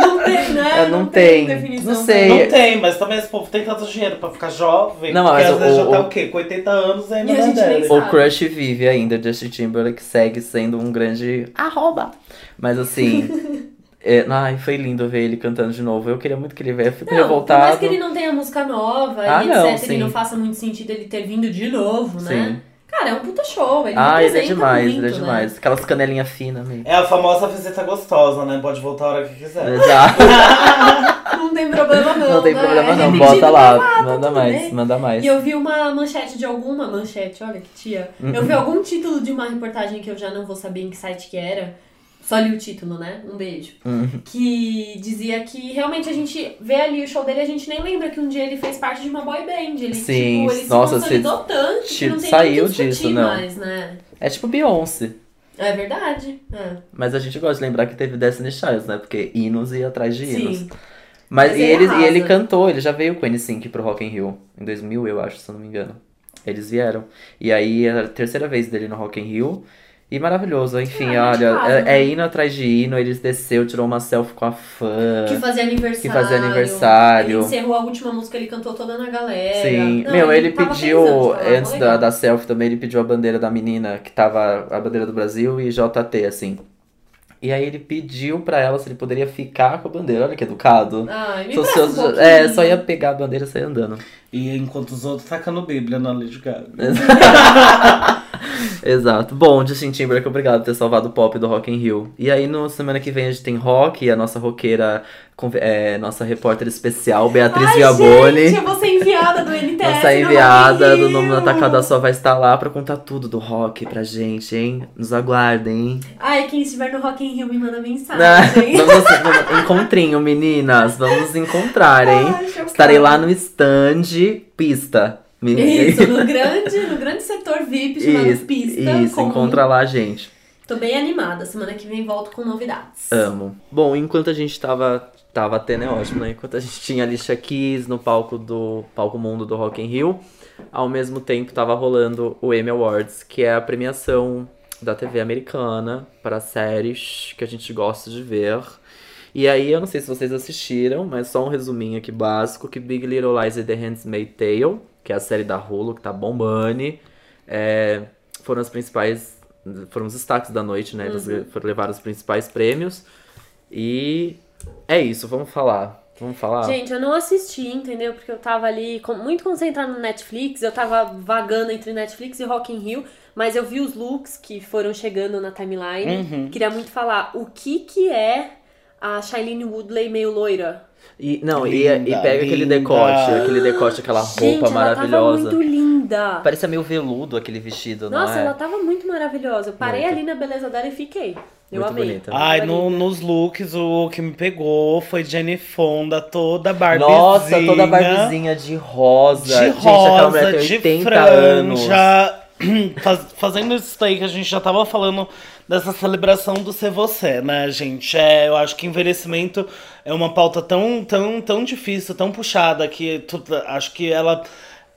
Não tem, né? É, não tem. definição. Não sei. Não tem, mas também esse povo tem tanto dinheiro pra ficar jovem. Não, porque mas às o- vezes já o- tá o quê? Com 80 anos ainda E a não gente nem. O crush vive ainda, Justin Timberlake segue sendo um grande arroba. Mas assim. é, ai, foi lindo ver ele cantando de novo. Eu queria muito que ele viesse. Fico Não, por revoltado. mais que ele não tenha música nova Ah, e não, etc, sim. ele não faça muito sentido ele ter vindo de novo, né? Sim. Cara, é um puta show. Ele Ah, ele é demais, muito, ele é né? demais. Aquelas canelinhas finas meio. É a famosa visita gostosa, né? Pode voltar a hora que quiser. Exato. Não tem problema não, Não tem né? problema É não. Bota lá. tá manda mais, bem. manda mais. E eu vi uma manchete de alguma manchete, olha que tia. Eu vi algum título de uma reportagem que eu já não vou saber em que site que era. Só li o título, né? Um beijo. Uhum. Que dizia que realmente a gente vê ali o show dele a gente nem lembra que um dia ele fez parte de uma boy band. Ele, Sim, tipo, ele nossa, se consolidou tanto que não tem saiu disso, não. mais, né? É tipo Beyoncé. É verdade. É. Mas a gente gosta de lembrar que teve Destiny Child, né? Porque hinos ia atrás de hinos. Sim. Mas, Mas e, ele e ele cantou, ele já veio com o N5 pro Rock in Rio. Em 2000, eu acho, se eu não me engano. Eles vieram. E aí, a terceira vez dele no Rock in Rio. E maravilhoso, enfim, Ah, de olha, casa, é, né? é hino atrás de hino, ele desceu, tirou uma selfie com a fã. Que fazia aniversário. Que fazia aniversário. Ele encerrou a última música, ele cantou toda na galera. Sim, Não, meu, ele tava pediu, pensando, tava antes da, legal. da selfie também, ele pediu a bandeira da menina, que tava a bandeira do Brasil e JT, assim. E aí ele pediu pra ela se ele poderia ficar com a bandeira, olha que educado. Ai, me presta um é, só ia pegar a bandeira e sair andando. E enquanto os outros tacando Bíblia na Lady Gaga. Exato. Bom, Justin Timberlake, obrigado por ter salvado o pop do Rock in Rio. E aí, no semana que vem, a gente tem rock e a nossa roqueira, é, nossa repórter especial, Beatriz Ai, Viaboni. gente, eu vou ser enviada do NTS. Nossa no enviada do Nome da Rio. Tacada Só vai estar lá pra contar tudo do rock pra gente, hein? Nos aguardem, hein? Ai, quem estiver no Rock in Rio me manda mensagem. vamos, vamos- encontrinho, meninas. Vamos nos encontrar, hein? Ai. Estarei lá no stand Pista. Isso, no grande, no grande setor VIP chamado Isso, Pista. isso, com- encontra lá, gente. Tô bem animada. Semana que vem volto com novidades. Amo. Bom, enquanto a gente tava. Tava até, né? Ótimo, né? Enquanto a gente tinha Alicia Keys no palco do palco mundo do Rock in Rio, ao mesmo tempo tava rolando o Emmy Awards, que é a premiação da TV americana para séries que a gente gosta de ver. E aí, eu não sei se vocês assistiram, mas só um resuminho aqui básico, que Big Little Lies e The Handmaid's Tale, que é a série da Hulu, que tá bombando, é, foram as principais, foram os destaques da noite, né? Eles foram levar os principais prêmios. E é isso, vamos falar. Vamos falar? Gente, eu não assisti, entendeu? Porque eu tava ali com- muito concentrada no Netflix, eu tava vagando entre Netflix e Rock in Rio, mas eu vi os looks que foram chegando na timeline. Uhum. Queria muito falar o que que é a Shailene Woodley meio loira. E, não, e, e Linda, pega aquele linda. decote, aquele decote, aquela Gente, roupa ela maravilhosa. tava muito linda. Parecia meio veludo aquele vestido, Nossa, não é? ela tava muito maravilhosa. Eu parei Muito. ali na beleza dela e fiquei. Eu Muito amei. bonita. Ai, no- linda. nos looks, o que me pegou foi Jenny Fonda, toda barbizinha. Nossa, toda barbizinha de rosa. De Gente, aquela mulher rosa, tem de 80 anos. franja. faz- fazendo isso daí que a gente já tava falando dessa celebração do ser você, né, gente? É, eu acho que envelhecimento é uma pauta tão, tão, tão difícil, tão puxada, que tu- acho que ela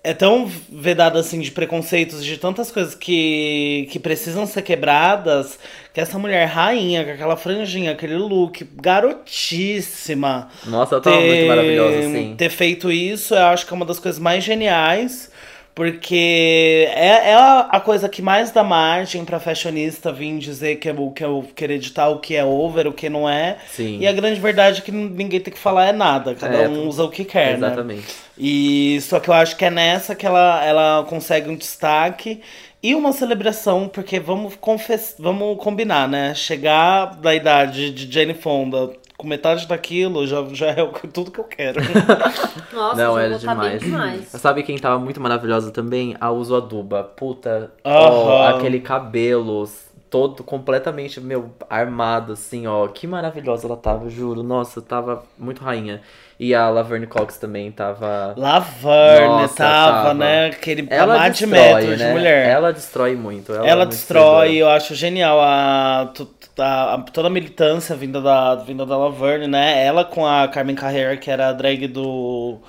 é tão vedada assim de preconceitos, de tantas coisas que, que precisam ser quebradas, que essa mulher rainha, com aquela franjinha, aquele look, garotíssima Nossa, ela tava muito maravilhosa, assim. ter feito isso, eu acho que é uma das coisas mais geniais. Porque é, é a, coisa que mais dá margem pra fashionista vir dizer que é, o, que é o que editar o que é over, o que não é. Sim. E a grande verdade é que ninguém tem que falar é nada. Cada É, um usa o que quer, né? Exatamente. E só que eu acho que é nessa que ela, ela consegue um destaque e uma celebração, porque vamos, confess... vamos combinar, né? Chegar da idade de Jane Fonda com metade daquilo já, já é tudo que eu quero. Nossa, Não, era tá demais. demais. Sabe quem tava muito maravilhosa também? A Uso Aduba. Puta, Aham. ó, aquele cabelo todo completamente, meu, armado, assim, ó. Que maravilhosa ela tava, juro. Nossa, tava muito rainha. E a Laverne Cox também tava. Laverne Nossa, tava, tava. né? Aquele Ela amar de destrói, metros né? de mulher. Ela destrói muito. Ela, Ela é muito destrói, eu acho genial a, tu- a- a- toda a militância vinda da, vinda da Laverne, né? Ela com a Carmen Carrera, que era a drag do.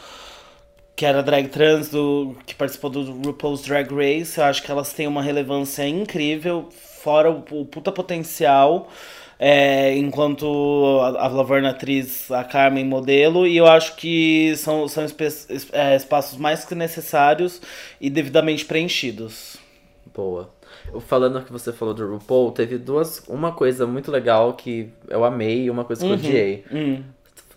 Que era drag trans do. que participou do RuPaul's Drag Race. Eu acho que elas têm uma relevância incrível, fora o, o puta potencial. é, enquanto a, a Laverne atriz, a Carmen modelo, e eu acho que são, são espe- es- é, espaços mais que necessários e devidamente preenchidos. Boa. Falando que você falou do RuPaul, teve duas. Uma coisa muito legal que eu amei e uma coisa que eu odiei. Hum.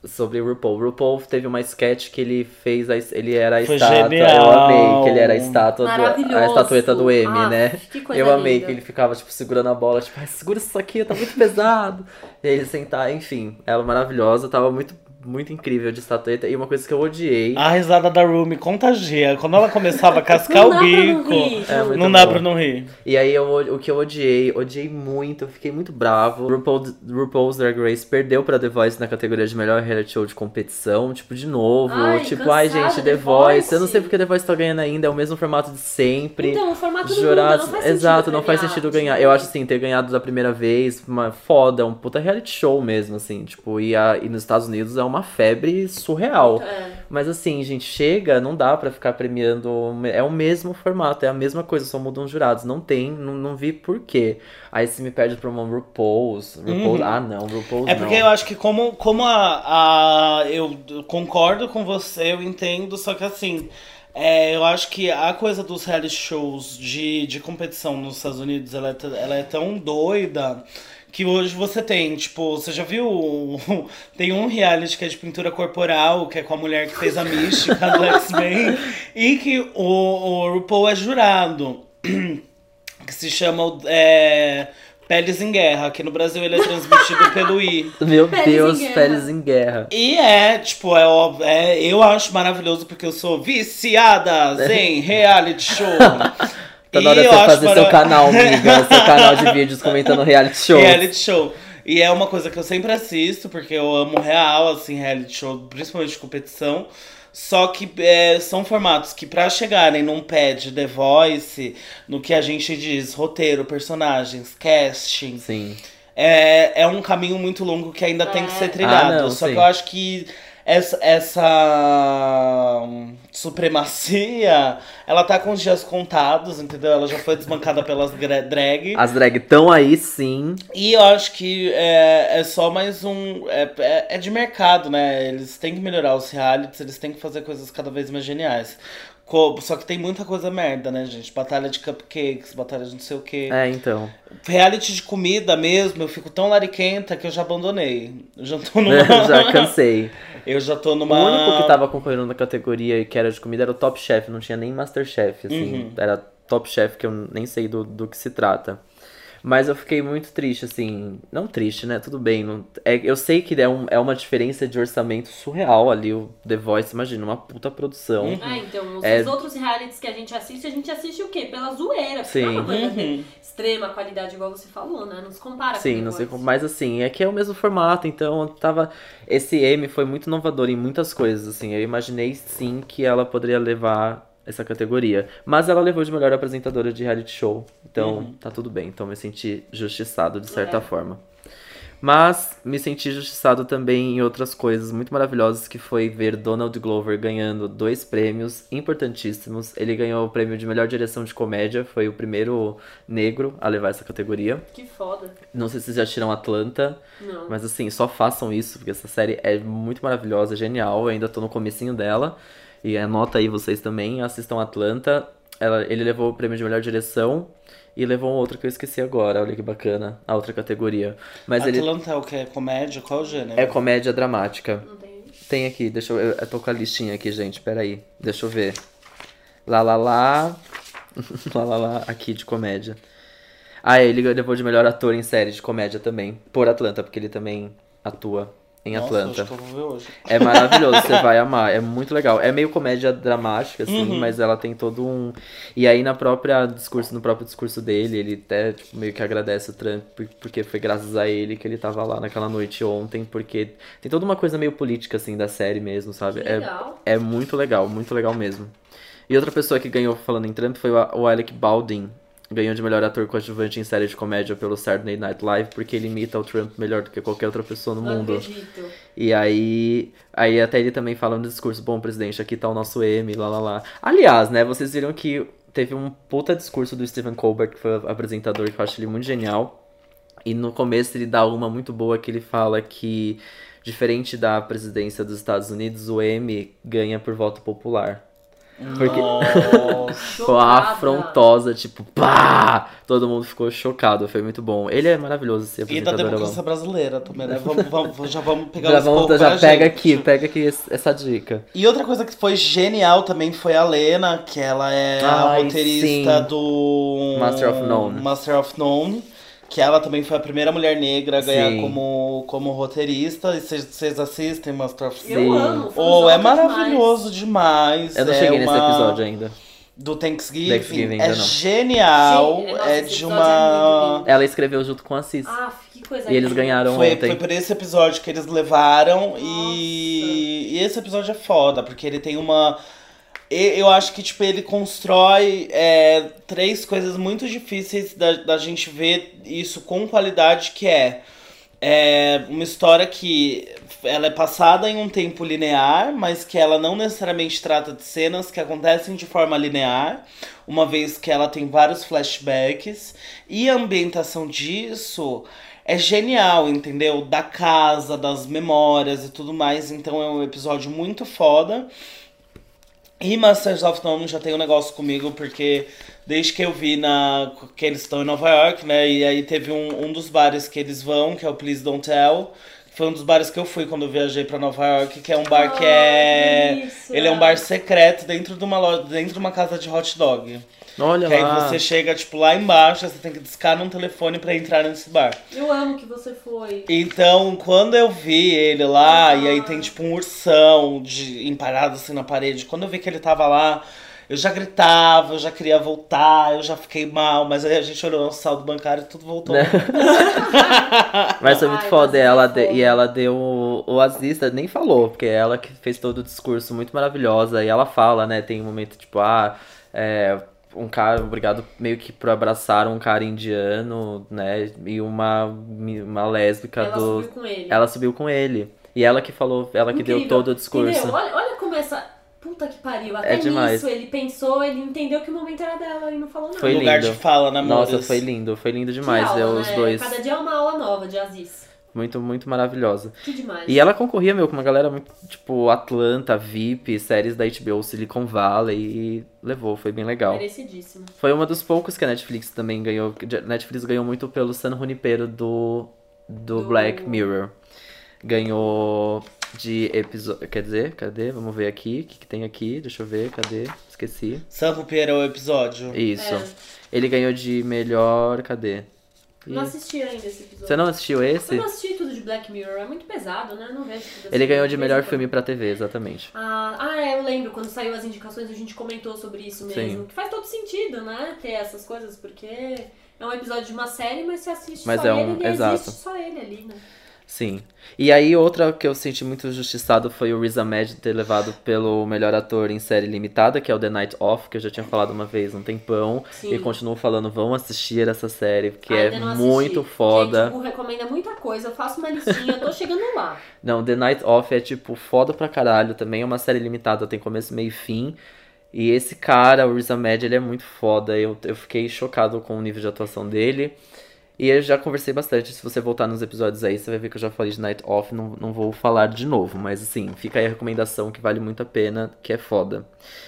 Sobre o RuPaul. O RuPaul teve uma sketch que ele fez. A, ele era a Foi estátua. genial. Eu amei que ele era a estátua do, a estatueta do M, Ah, né? eu amei linda. que ele ficava, tipo, segurando a bola, tipo, segura isso aqui, tá muito pesado. e aí ele sentar, enfim, ela maravilhosa, tava muito, muito incrível de estatueta. E uma coisa que eu odiei. A risada da Rumi contagia. Quando ela começava a cascar Não o não bico, rir. É, não dá pra não rir. E aí eu, o que eu odiei, odiei muito, eu fiquei muito bravo. RuPaul, RuPaul's Drag Race perdeu pra The Voice na categoria de melhor reality show de competição, tipo, de novo. Ai, tipo, ai gente, The The Voice. Eu não Voice. sei porque The Voice tá ganhando ainda, é o mesmo formato de sempre. Então, o formato do Jurados, mundo, não faz exato, sentido não faz sentido ganhar. Eu acho assim, ter ganhado da primeira vez, uma foda, um puta reality show mesmo, assim, tipo, e, a, e nos Estados Unidos é uma febre surreal. É. Mas assim, gente, chega, não dá pra ficar premiando. É o mesmo formato, é a mesma coisa, só mudam os jurados. Não tem, não, não vi por quê. Aí se me perde pra uma RuPaul's. RuPaul's ah, não, RuPaul's É porque não. eu acho que como, como a, a- Eu concordo com você, eu entendo, só que assim. é, eu acho que a coisa dos reality shows de, de competição nos Estados Unidos, ela é, ela é tão doida que hoje você tem, tipo, você já viu? Tem um reality que é de pintura corporal, que é com a mulher que fez a mística do X-Men, e que o, o RuPaul é jurado. Que se chama é, Peles em Guerra. Aqui no Brasil ele é transmitido pelo I. Meu em Deus, guerra. Pérez em guerra. E é, tipo, é, óbvio, é, eu acho maravilhoso porque eu sou viciada em reality show. Tá na hora de você fazer seu canal, amiga. seu canal de vídeos comentando reality show. Reality show. E é uma coisa que eu sempre assisto, porque eu amo real, assim, reality show, principalmente de competição. Só que é, são formatos que, pra chegarem num pad The Voice, no que a gente diz roteiro, personagens, casting, Sim. é, é um caminho muito longo que ainda tem que ser trilhado. Ah, não, Só sim. que eu acho que essa, essa hum, supremacia, ela tá com os dias contados, entendeu? Ela já foi desbancada pelas drag. As drag estão aí, sim. E eu acho que é, é só mais um. É, é, é de mercado, né? Eles têm que melhorar os realities, eles têm que fazer coisas cada vez mais geniais. Co- Só que tem muita coisa merda, né, gente? Batalha de cupcakes, batalha de não sei o quê. É, então. Reality de comida mesmo, eu fico tão lariquenta que eu já abandonei. Eu já tô numa. Já cansei. Eu já tô O numa. único que tava concorrendo na categoria e que era de comida era o Top Chef, não tinha nem Masterchef, assim. Uhum. Era Top Chef, que eu nem sei do, do que se trata. Mas eu fiquei muito triste, assim. Não triste, né? Tudo bem. Não, é, eu sei que é, um, é uma diferença de orçamento surreal ali, o The Voice, imagina, uma puta produção. Uhum. Ah, então, os, É. os outros realities que a gente assiste, a gente assiste o quê? Pela zoeira. Sim. não é uma coisa de Uhum. extrema qualidade, igual você falou, né? Não se compara com Sim, o não sei como. Mas assim, é que é o mesmo formato, então tava. Esse M foi muito inovador em muitas coisas, assim. Eu imaginei sim que ela poderia levar essa categoria. Mas ela levou de melhor apresentadora de reality show. Então, Uhum. tá tudo bem. Então, me senti justiçado de certa É. forma. Mas me senti justiçado também em outras coisas muito maravilhosas, que foi ver Donald Glover ganhando dois prêmios importantíssimos. Ele ganhou o prêmio de melhor direção de comédia, foi o primeiro negro a levar essa categoria. Que foda. Não sei se vocês já assistiram Atlanta, Não. mas assim, só façam isso, porque essa série é muito maravilhosa, genial. Eu ainda tô no comecinho dela. E anota aí vocês também, assistam Atlanta. Ela, ele levou o prêmio de melhor direção e levou um outro que eu esqueci agora, olha que bacana, a outra categoria. Mas ele Atlanta é o que? É comédia? Qual é o gênero? é comédia dramática. Não tem. Tem aqui, deixa eu. Eu eu tô com a listinha aqui, gente, peraí. Deixa eu ver. Lá, lá, lá. lá, lá, lá. Aqui de comédia. Ah, ele levou de melhor ator em série de comédia também. Por Atlanta, porque ele também atua em Nossa, Atlanta. acho que eu vou ver hoje. É maravilhoso, você vai amar. É muito legal. É meio comédia dramática, assim, Uhum. mas ela tem todo um. E aí na própria discurso, no próprio discurso dele, ele até tipo, meio que agradece o Trump, por- porque foi graças a ele que ele tava lá naquela noite ontem, porque tem toda uma coisa meio política, assim, da série mesmo, sabe? Que É, legal. é muito legal, muito legal mesmo. E outra pessoa que ganhou falando em Trump foi o o Alec Baldwin. Ganhou de melhor ator coadjuvante em série de comédia pelo Saturday Night Live, porque ele imita o Trump melhor do que qualquer outra pessoa no Não mundo. acredito. E aí, aí até ele também fala no discurso, bom, presidente, aqui tá o nosso M, lá, lá, lá. Aliás, né, vocês viram que teve um puta discurso do Stephen Colbert, que foi o apresentador, que eu acho ele muito genial. E no começo ele dá uma muito boa que ele fala que, diferente da presidência dos Estados Unidos, o M ganha por voto popular. Porque Chocada. afrontosa, tipo, pá! Todo mundo ficou chocado, foi muito bom. Ele é maravilhoso, esse E da apresentador. eu amo. democracia brasileira também, né? Vamos, vamos- já vamos pegar Já, vamos, já pega gente. aqui, pega aqui essa dica. E outra coisa que foi genial também foi a Lena, que ela é a Ai, roteirista sim. do Master of None. Master of None, que ela também foi a primeira mulher negra a ganhar Sim. como, como roteirista. E vocês- vocês assistem Master of Sim. Eu amo. Oh, é maravilhoso demais. Eu não é cheguei nesse uma- episódio ainda. Do Thanksgiving. Thanksgiving, é genial. Sim, nossa, é de episódio uma. é Ela escreveu junto com a Cis. demais. Ah, que coisa e eles ganharam Foi, ontem. foi por esse episódio que eles levaram e, e esse episódio é foda, porque ele tem uma. Eu acho que, tipo, ele constrói é, três coisas muito difíceis da, da gente ver isso com qualidade, que é, é uma história que ela é passada em um tempo linear, mas que ela não necessariamente trata de cenas que acontecem de forma linear, uma vez que ela tem vários flashbacks, e a ambientação disso é genial, entendeu? Da casa, das memórias e tudo mais. Então é um episódio muito foda. E Masters of None já tem um negócio comigo, porque desde que eu vi na, que eles estão em Nova York, né? E aí teve um, um dos bares que eles vão, que é o Please Don't Tell. Foi um dos bares que eu fui quando eu viajei pra Nova York, que é um bar que é. delícia. Ele é um bar secreto dentro de uma loja, dentro de uma casa de hot dog. Olha Que aí lá. você chega, tipo, lá embaixo, aí você tem que discar num telefone pra entrar nesse bar. Eu amo que você foi. Então, quando eu vi ele lá, e aí tem tipo um ursão de, emparado assim na parede, quando eu vi que ele tava lá, eu já gritava, eu já queria voltar, eu já fiquei mal, mas aí a gente olhou no saldo bancário e tudo voltou. Né? Mas foi muito Ai, foda. Ela de- e ela deu. O, o Aziz nem falou, porque é ela que fez todo o discurso muito maravilhosa. E ela fala, né? Tem um momento tipo, ah, é, um cara, obrigado meio que por abraçar um cara indiano, né? E uma, uma lésbica Ela do. subiu com ele. Ela subiu com ele. E ela que falou, ela que deu Incrível. todo o discurso. Entendeu? Olha, olha como essa. Puta que pariu. Até É demais. nisso ele pensou, ele entendeu que o momento era dela e não falou nada. Foi Lugar lindo. de fala, né, Nossa, foi lindo, foi lindo demais. aula, é, né? os dois. Cada dia é uma aula nova de Aziz. Muito, muito maravilhosa. Que demais. E ela concorria, meu, com uma galera muito, tipo, Atlanta, VIP, séries da HBO, Silicon Valley, e levou, foi bem legal. Merecidíssimo. Foi uma dos poucos que a Netflix também ganhou. Netflix ganhou muito pelo San Junipero do, do Do- Black Mirror. Ganhou de episódio. Quer dizer, cadê? Vamos ver aqui. O que, que tem aqui? Deixa eu ver, cadê? Esqueci. Sampo Pierre é o episódio. Isso. É. Ele ganhou de melhor. Cadê? Ih, Não assisti ainda esse episódio. Você não assistiu esse? Eu não assisti tudo de Black Mirror, é muito pesado, né? Não vejo tudo assim. Ele ganhou de melhor filme pra TV, exatamente. Ah, ah, é, eu lembro, quando saiu as indicações a gente comentou sobre isso mesmo. Sim. Que faz todo sentido, né? Ter essas coisas, porque é um episódio de uma série, mas você assiste Mas só é ele, um- ele exato. existe só ele ali, né? Sim. E aí, outra que eu senti muito injustiçado foi o Riz Ahmed ter levado pelo melhor ator em série limitada, que é o The Night Off, que eu já tinha falado uma vez um tempão. Sim. E continuo falando, vão assistir essa série, porque Ainda é assisti. muito foda. Gente, o recomenda muita coisa. Eu faço uma listinha, eu tô chegando lá. Não, The Night Off é tipo foda pra caralho. Também é uma série limitada, tem começo, meio e fim. E esse cara, o Riz Ahmed, ele é muito foda. Eu, eu fiquei chocado com o nível de atuação dele. E eu já conversei bastante. Se você voltar nos episódios aí, você vai ver que eu já falei de Night Off. Não, não vou falar de novo. Mas assim, fica aí a recomendação que vale muito a pena, que é foda.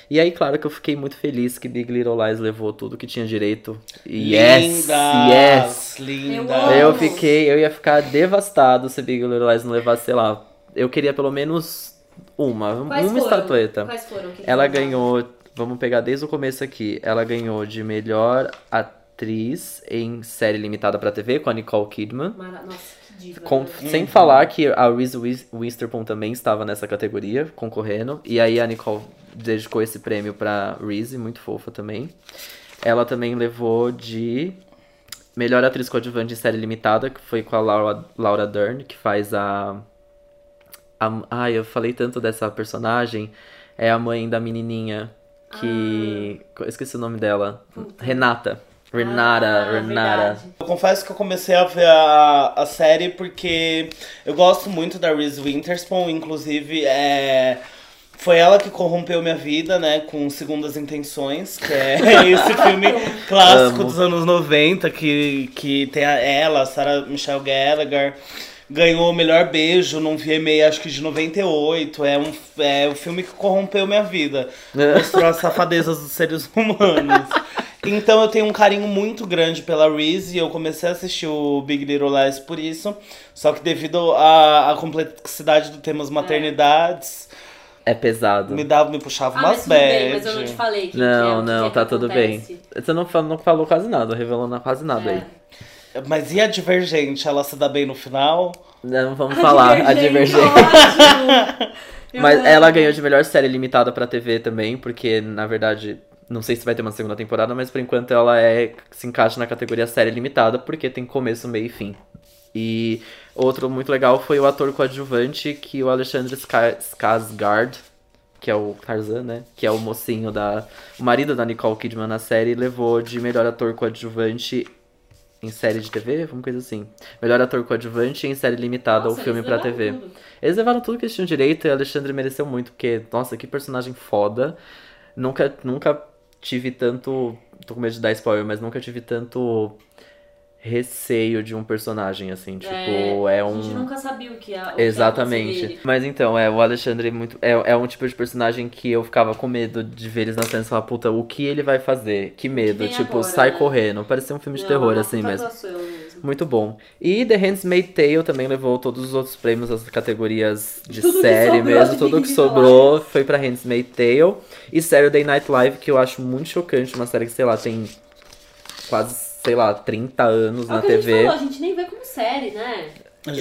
E aí, claro que eu fiquei muito feliz que Big Little Lies levou tudo que tinha direito. Yes! Yes! Lindas! Eu amo. Eu fiquei, eu ia ficar devastado se Big Little Lies não levasse, sei lá. Eu queria pelo menos uma, Quais uma foram? estatueta. Quais foram? Que que Ela ganhou, vamos pegar desde o começo aqui. Ela ganhou de melhor atriz em série limitada pra TV com a Nicole Kidman. Mara... Nossa, que diva. Com- né? Sem falar que a Reese Witherspoon também estava nessa categoria, concorrendo. E aí a Nicole dedicou esse prêmio pra Reese, muito fofa também. Ela também levou de melhor atriz coadjuvante em série limitada, que foi com a Laura, Laura Dern, que faz a... a... Ai, eu falei tanto dessa personagem. É a mãe da menininha que... Eu esqueci o nome dela. Renata. Renata, Ah, Renata. verdade. Eu confesso que eu comecei a ver a, a série porque eu gosto muito da Reese Witherspoon, inclusive é, foi ela que corrompeu minha vida, né, com Segundas Intenções, que é esse filme clássico Amo. dos anos 90, que, que tem a, ela, a Sarah Michelle Gallagher, ganhou o melhor beijo num VMA, acho que de 98, é um, é um filme que corrompeu minha vida, mostrou as safadezas dos seres humanos. Então eu tenho um carinho muito grande pela Reese e eu comecei a assistir o Big Little Lies por isso. Só que devido à, à complexidade do tema as maternidades, É pesado. me dava, me puxava Ah, mas umas bem, mas bad. eu não te falei. que Não, que é, que não, é que tá tudo bem. acontece. Você não falou, não falou quase nada, revelou quase nada É. aí. Mas e a Divergente? Ela se dá bem no final? Não vamos falar, a Divergente. ótimo. Eu Mas amo. ela ganhou de melhor série limitada pra TV também, porque na verdade, não sei se vai ter uma segunda temporada, mas por enquanto ela é se encaixa na categoria série limitada, porque tem começo, meio e fim. E outro muito legal foi o ator coadjuvante, que o Alexandre Ska- Skarsgård, que é o Tarzan, né? Que é o mocinho da. O marido da Nicole Kidman na série, levou de melhor ator coadjuvante em série de TV, alguma coisa assim. Melhor ator coadjuvante em série limitada Nossa, ou filme pra TV. tudo. Eles levaram tudo que eles tinham direito e Alexandre mereceu muito, porque, nossa, que personagem foda. Nunca, nunca tive tanto. Tô com medo de dar spoiler, mas nunca tive tanto receio de um personagem, assim. Tipo, é, A um. gente nunca sabia o que que acontecer Exatamente. Mas então, é, o Alexandre é muito. É, é um tipo de personagem que eu ficava com medo de ver eles na cena e falar, puta, o que ele vai fazer? Que medo. vem tipo, agora, sai né? correndo. Parecia um filme de Não, terror, uma assim mesmo. mesmo. Muito bom. E The Handmaid's Tale também levou todos os outros prêmios das categorias de Tudo que série sobrou mesmo. Tudo que sobrou foi pra Handmaid's Tale. E Saturday Night Live, que eu acho muito chocante. Uma série que, sei lá, tem quase, sei lá, 30 anos É na que a gente TV. falou, a gente nem vê como série, né?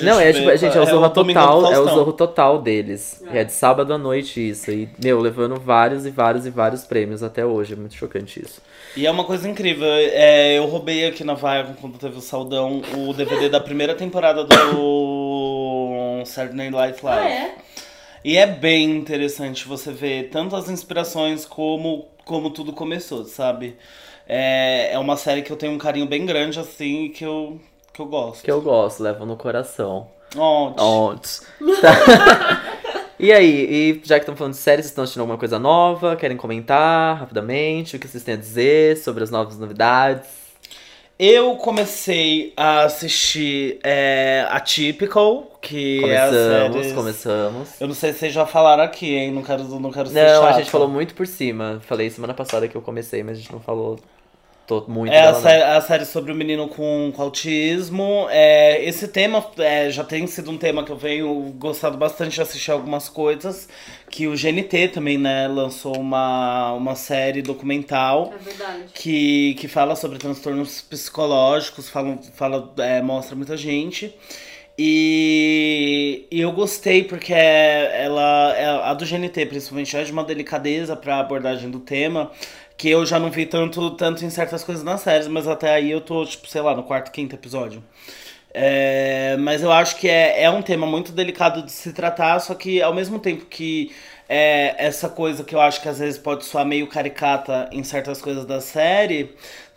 Não, é tipo, gente, é o Domingo do Total, é o. Zorro Total deles. É. É. de sábado à noite isso. E, meu, levando vários e vários e vários prêmios até hoje. É muito chocante isso. E é uma coisa incrível. É, eu roubei aqui na Viacom, quando teve o Saldão, o DVD da primeira temporada do Saturday Night Live. Ah, é? E é bem interessante você ver tanto as inspirações como, como tudo começou, sabe? É, é uma série que eu tenho um carinho bem grande, assim, que eu, que eu gosto. Que eu gosto, levo no coração. Ontes. Tá. E aí, e já que estamos falando de séries, vocês estão assistindo alguma coisa nova? Querem comentar rapidamente? O que vocês têm a dizer sobre as novas novidades? Eu comecei a assistir é, a Typical, que é a Começamos, série... começamos. Eu não sei se vocês já falaram aqui, hein? Não quero, não quero ser Não, a chata. gente falou muito por cima. Falei semana passada que eu comecei, mas a gente não falou tô muito É a série, a série sobre o menino com, com autismo. É, esse tema é, já tem sido um tema que eu venho gostado bastante de assistir algumas coisas. Que o GNT também, né, lançou uma, uma série documental É verdade. que, que fala sobre transtornos psicológicos, fala, fala, é, mostra muita gente. E, e eu gostei porque ela, é- a do GNT, principalmente, é de uma delicadeza pra abordagem do tema que eu já não vi tanto, tanto em certas coisas nas séries, mas até aí eu tô, tipo, sei lá, no quarto, quinto episódio. É, mas eu acho que é, é um tema muito delicado de se tratar, só que ao mesmo tempo que é, essa coisa que eu acho que às vezes pode soar meio caricata em certas coisas da série,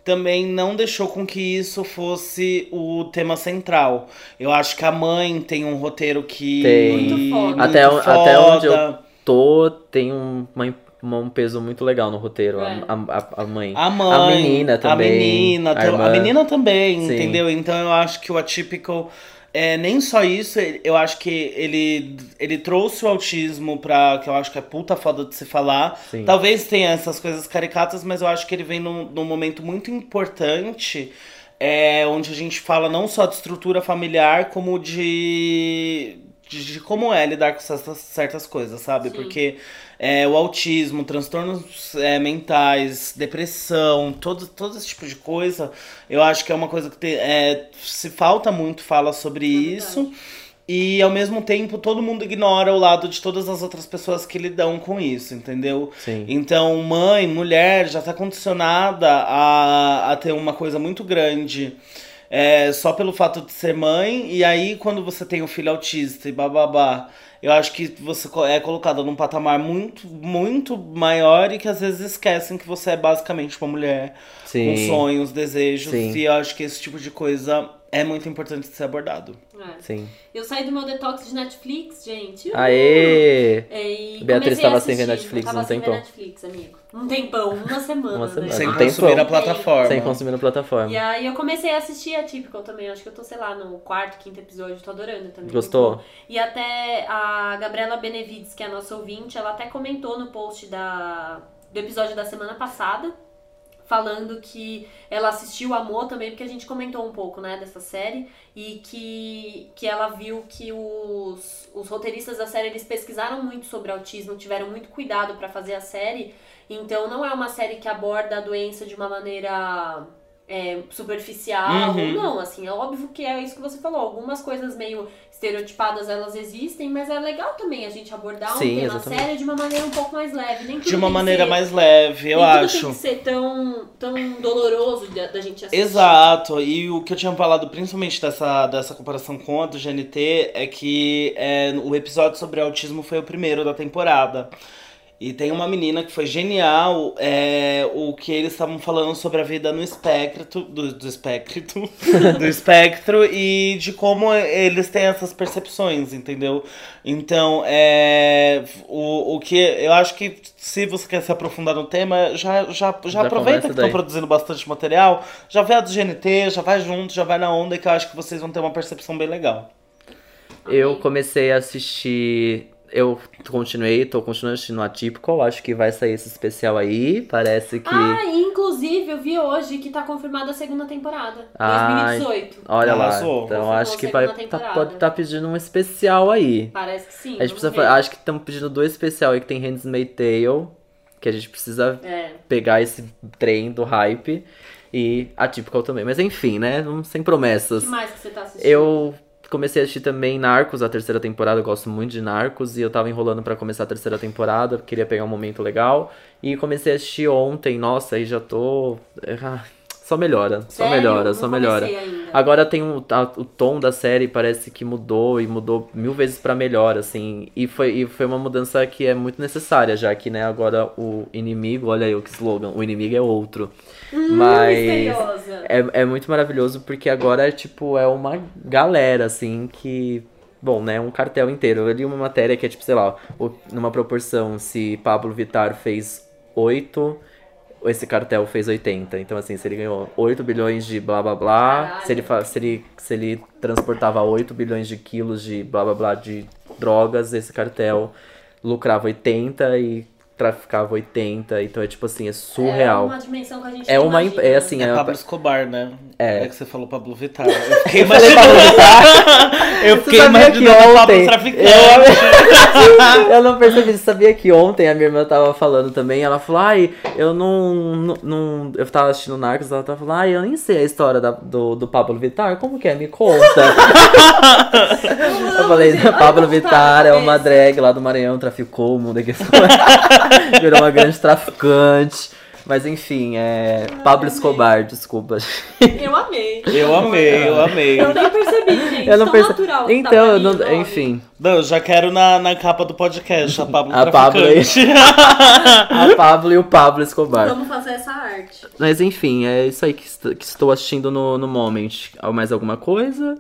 também não deixou com que isso fosse o tema central. Eu acho que a mãe tem um roteiro que. Tem. Muito foda. muito Até o- até onde eu- foda. Tô, tem um, uma- um peso muito legal no roteiro. a- É. A, a, a mãe. A mãe. A menina também. A menina, a menina também, Sim. entendeu? Então eu acho que o Atypical. É, nem só isso, eu acho que ele, ele trouxe o autismo pra. que eu acho que é puta foda de se falar. Sim. Talvez tenha essas coisas caricatas, mas eu acho que ele vem num, num momento muito importante. É, onde a gente fala não só de estrutura familiar, como de, de, de como é lidar com certas, certas coisas, sabe? Sim. Porque é, o autismo, transtornos é, mentais, depressão, todo, todo esse tipo de coisa, eu acho que é uma coisa que te- é, se falta muito fala sobre É isso. E ao mesmo tempo todo mundo ignora o lado de todas as outras pessoas que lidam com isso, entendeu? Sim. Então, mãe, mulher, já está condicionada a, a ter uma coisa muito grande é, só pelo fato de ser mãe. E aí, quando você tem um filho autista e bababá, eu acho que você é colocada num patamar muito, muito maior e que às vezes esquecem que você é basicamente uma mulher com Sim. sonhos, desejos. Sim. E eu acho que esse tipo de coisa é muito importante de ser abordado. É. Sim. Eu saí do meu detox de Netflix, gente. Aê! É, e Beatriz tava a sem ver. Netflix, Eu tava um sem ver. Netflix, amigo. Um tempão, uma semana. Uma né? semana. Sem Um consumir a Tem. plataforma. Sem consumir na plataforma. E aí eu comecei a assistir a Typical também. Acho que eu tô, sei lá, no quarto, quinto episódio. Tô adorando também. Gostou? E até a Gabriela Benevides, que é a nossa ouvinte, ela até comentou no post da, do episódio da semana passada. Falando que ela assistiu Amor também, porque a gente comentou um pouco, né, dessa série. E que, que ela viu que os, os roteiristas da série, eles pesquisaram muito sobre autismo, tiveram muito cuidado pra fazer a série. Então não é uma série que aborda a doença de uma maneira é, superficial. Uhum. Não, assim, é óbvio que é isso que você falou. Algumas coisas meio estereotipadas, elas existem, mas é legal também a gente abordar um Sim, tema exatamente. sério de uma maneira um pouco mais leve. Nem De uma maneira ser- mais leve, eu acho. tem que ser tão, tão doloroso da, da gente assistir. Exato, e o que eu tinha falado principalmente dessa, dessa comparação com a do GNT é que é, o episódio sobre autismo foi o primeiro da temporada. E tem uma menina que foi genial, é, o que eles estavam falando sobre a vida no espectro, do, do espectro, do espectro e de como eles têm essas percepções, entendeu? Então, é, o, o que eu acho que se você quer se aprofundar no tema, já, já, já, Já aproveita que estão produzindo bastante material, já vê a do GNT, já vai junto, já vai na onda, que eu acho que vocês vão ter uma percepção bem legal. Eu comecei a assistir. Eu continuei, tô continuando assistindo Atypical. Acho que vai sair esse especial aí. Parece que. Ah, inclusive eu vi hoje que tá confirmada a segunda temporada. Ai. 2018. Olha lá. Então Confirmou acho que vai. tá- pode estar pedindo um especial aí. Parece que sim. A gente precisa. ver. Acho que estamos pedindo dois especial aí que tem Handmaid's Tale. Que a gente precisa É. pegar esse trem do hype. E Atypical também. Mas enfim, né? Sem promessas. O que mais que você tá assistindo? Eu comecei a assistir também Narcos, a terceira temporada. Eu gosto muito de Narcos. E eu tava enrolando pra começar a terceira temporada. Queria pegar um momento legal. E comecei a assistir ontem. Nossa, aí já tô. ah, Só melhora. Só Sério? melhora, só melhora. Agora tem um, a- o tom da série parece que mudou e mudou mil vezes pra melhor, assim. E foi, e foi uma mudança que é muito necessária, já que, né, agora o inimigo, olha aí o que slogan, o inimigo é outro. Hum, Mas misteriosa. é, é muito maravilhoso porque agora, tipo, é uma galera, assim, que. Bom, né, um cartel inteiro. Eu li uma matéria que é, tipo, sei lá, numa proporção, se Pablo Vittar fez 8, esse cartel fez 80. Então, assim, se ele ganhou 8 bilhões de blá blá blá, Caralho. se ele, se, ele, se ele transportava 8 bilhões de quilos de blá blá blá de drogas, esse cartel lucrava 80 e traficava 80. Então, é tipo assim, é É surreal. uma dimensão que a gente É não uma. imagina. É assim, É é, Pablo Escobar, né? É. que você falou Pablo Vittar. Eu fiquei imaginando. Pablo Vittar. Eu fiquei sabia que imaginando o Pablo ontem- traficante. Eu, eu não percebi, você sabia que ontem a minha irmã tava falando também, ela falou, ai, eu não, não, não- eu tava assistindo Narcos, ela tava falando, ai, eu nem sei a história da- do, do Pablo Vittar, como que é? Me conta. eu falei, Pablo tá Vittar é uma drag lá do Maranhão, traficou o mundo aqui, virou uma grande traficante. Mas enfim, é. Pablo Escobar, desculpa. Eu amei. Eu amei, eu amei. Eu nem percebi, gente. Eu não Tão perce- natural tá Então, eu não- enfim. Não, eu já quero na, na capa do podcast, a Pablo A Pablo aí. Traficante. A Pablo e o Pablo Escobar. Vamos fazer essa arte. Mas enfim, é isso aí que, est- que estou assistindo no, no moment. Mais alguma coisa?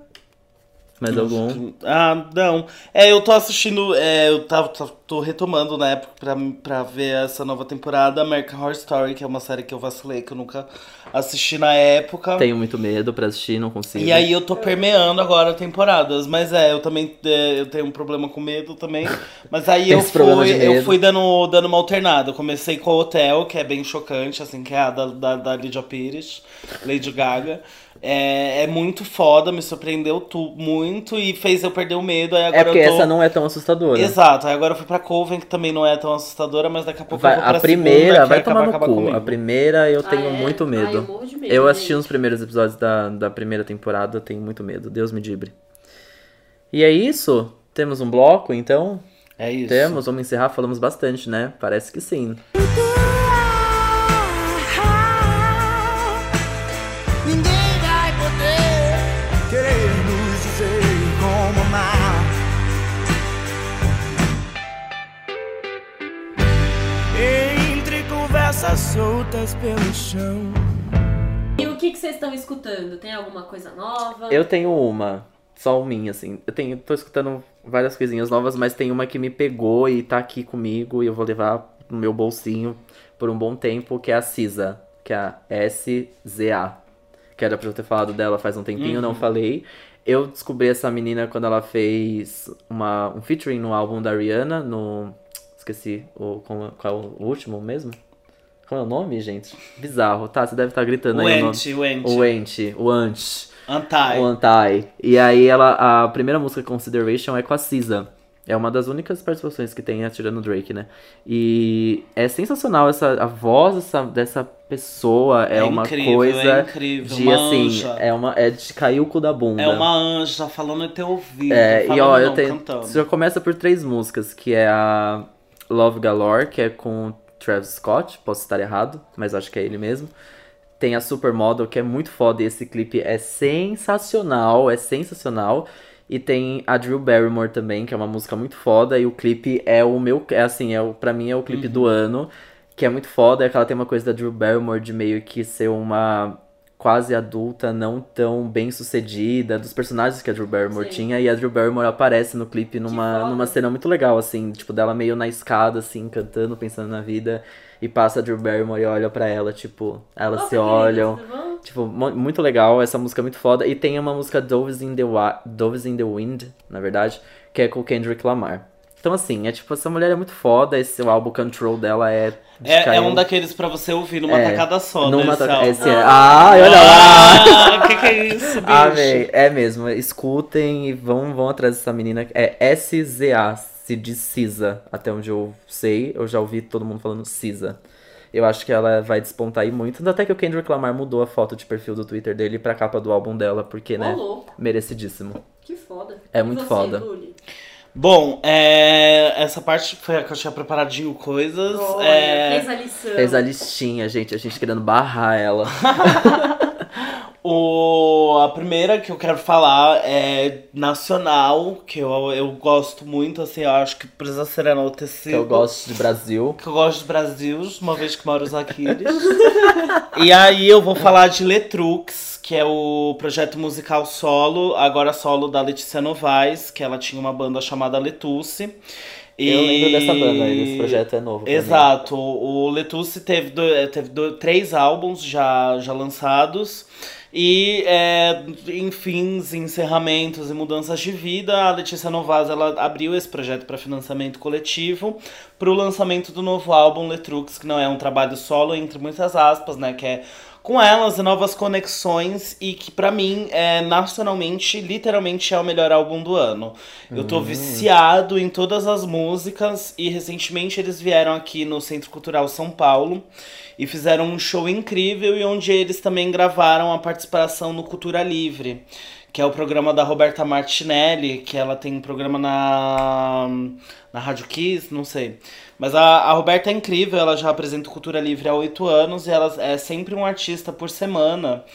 Mais algum? Ah, não. É, eu tô assistindo, é, eu tava, tô, tô retomando época pra, pra ver essa nova temporada, American Horror Story, que é uma série que eu vacilei, que eu nunca assisti na época. Tenho muito medo pra assistir, não consigo. E aí eu tô permeando agora temporadas, mas é, eu também é, eu tenho um problema com medo também. Mas aí eu fui, eu fui dando, dando uma alternada. Eu comecei com o Hotel, que é bem chocante, assim, que é a da, da, da Lydia Pires, Lady Gaga. É, é muito foda, me surpreendeu tu, muito e fez eu perder o medo. Aí agora É porque eu tô... essa não é tão assustadora. Exato, aí agora eu fui pra Coven, que também não é tão assustadora, mas daqui a pouco Vai- eu vou pra a primeira segunda, vai tomar no cu. comigo. A primeira eu tenho Ah, é? muito Ai, medo. eu morro de medo, eu assisti gente. os primeiros episódios da, da primeira temporada, eu tenho muito medo. Deus me dibre. E é isso? Temos um bloco, então? É isso. Temos, vamos encerrar, falamos bastante, né? Parece que sim. Ninguém conversas soltas pelo chão. E o que, que vocês estão escutando? Tem alguma coisa nova? Eu tenho uma, só minha, assim. Eu tenho, tô escutando várias coisinhas novas, mas tem uma que me pegou e tá aqui comigo e eu vou levar no meu bolsinho por um bom tempo, que é a Cisa, que é a SZA. Que era pra eu ter falado dela faz um tempinho, não falei. Eu descobri essa menina quando ela fez uma, um featuring no álbum da Rihanna, no. Esqueci o, qual é o último mesmo? Qual é o nome, gente? Bizarro, tá? Você deve estar gritando O aí o nome. Ente, o Ente. O Ente, o Ant. Antai. O Antai. E aí ela, a primeira música Consideration é com a Cisa. É uma das únicas participações que tem tirando o Drake, né? E é sensacional essa a voz dessa, dessa pessoa é, É uma incrível, coisa é incrível, de uma assim, anja. é uma é de cair o cu da bunda. É uma anja falando em teu ouvido. É, e ó, eu tenho. cantando. Já começa por três músicas, que é a Love Galore, que é com Travis Scott, posso estar errado, mas acho que é ele mesmo. Tem a Supermodel, que é muito foda, e esse clipe é sensacional, é sensacional. E tem a Drew Barrymore também, que é uma música muito foda, e o clipe é o meu, é assim, é o, pra mim é o clipe do ano, que é muito foda, é que ela tem uma coisa da Drew Barrymore de meio que ser uma quase adulta, não tão bem sucedida, dos personagens que a Drew Barrymore Sim. tinha, e a Drew Barrymore aparece no clipe numa, numa cena muito legal, assim, tipo, dela meio na escada, assim, cantando, pensando na vida, e passa a Drew Barrymore e olha pra ela, tipo, elas se olham. vamos? Tipo, mu- muito legal, essa música é muito foda. E tem uma música Doves in the, Wa- Doves in the Wind, na verdade, que é com o Kendrick Lamar. Então, assim, é tipo, essa mulher é muito foda, esse o álbum Control dela é. É, é um daqueles pra você ouvir numa É, tacada só, numa né? taca- esse esse é-. Ah, olha lá! Ah, que que é isso, bicho? Amei. É mesmo, escutem e vão, vão atrás dessa menina. É SZA, se diz Cisa, até onde eu sei. Eu já ouvi todo mundo falando Cisa. Eu acho que ela vai despontar aí muito. Até que o Kendrick Lamar mudou a foto de perfil do Twitter dele pra capa do álbum dela, porque, né? Merecidíssimo. que foda. É E muito você, foda. Luli? Bom, é, essa parte foi a que eu tinha preparadinho coisas. Olha, é, fez a lição. Fez a listinha, gente. A gente querendo barrar ela. O, a primeira que eu quero falar é nacional, que eu, eu gosto muito, assim, eu acho que precisa ser enaltecido. Que eu gosto de Brasil. Que eu gosto do Brasil, uma vez que moro os Aquiles. e aí eu vou falar de Letrux, que é o projeto musical solo, agora solo da Letícia Novaes, que ela tinha uma banda chamada Letusse. Eu lembro dessa banda, E- esse projeto é novo. pra mim. Exato. O Letusse teve, teve três álbuns já, já lançados. E é, em fins, encerramentos e mudanças de vida, a Letícia Novaz ela abriu esse projeto para financiamento coletivo para o lançamento do novo álbum Letrux, que não é um trabalho solo, entre muitas aspas, né? Que é com elas, novas conexões e que pra mim, é, nacionalmente, literalmente é o melhor álbum do ano. Eu tô viciado em todas as músicas e recentemente eles vieram aqui no Centro Cultural São Paulo e fizeram um show incrível e onde eles também gravaram a participação no Cultura Livre. Que é o programa da Roberta Martinelli, que ela tem um programa na, na Rádio Kiss, não sei. Mas a, a Roberta é incrível, ela já apresenta Cultura Livre há oito anos e ela é sempre um artista por semana.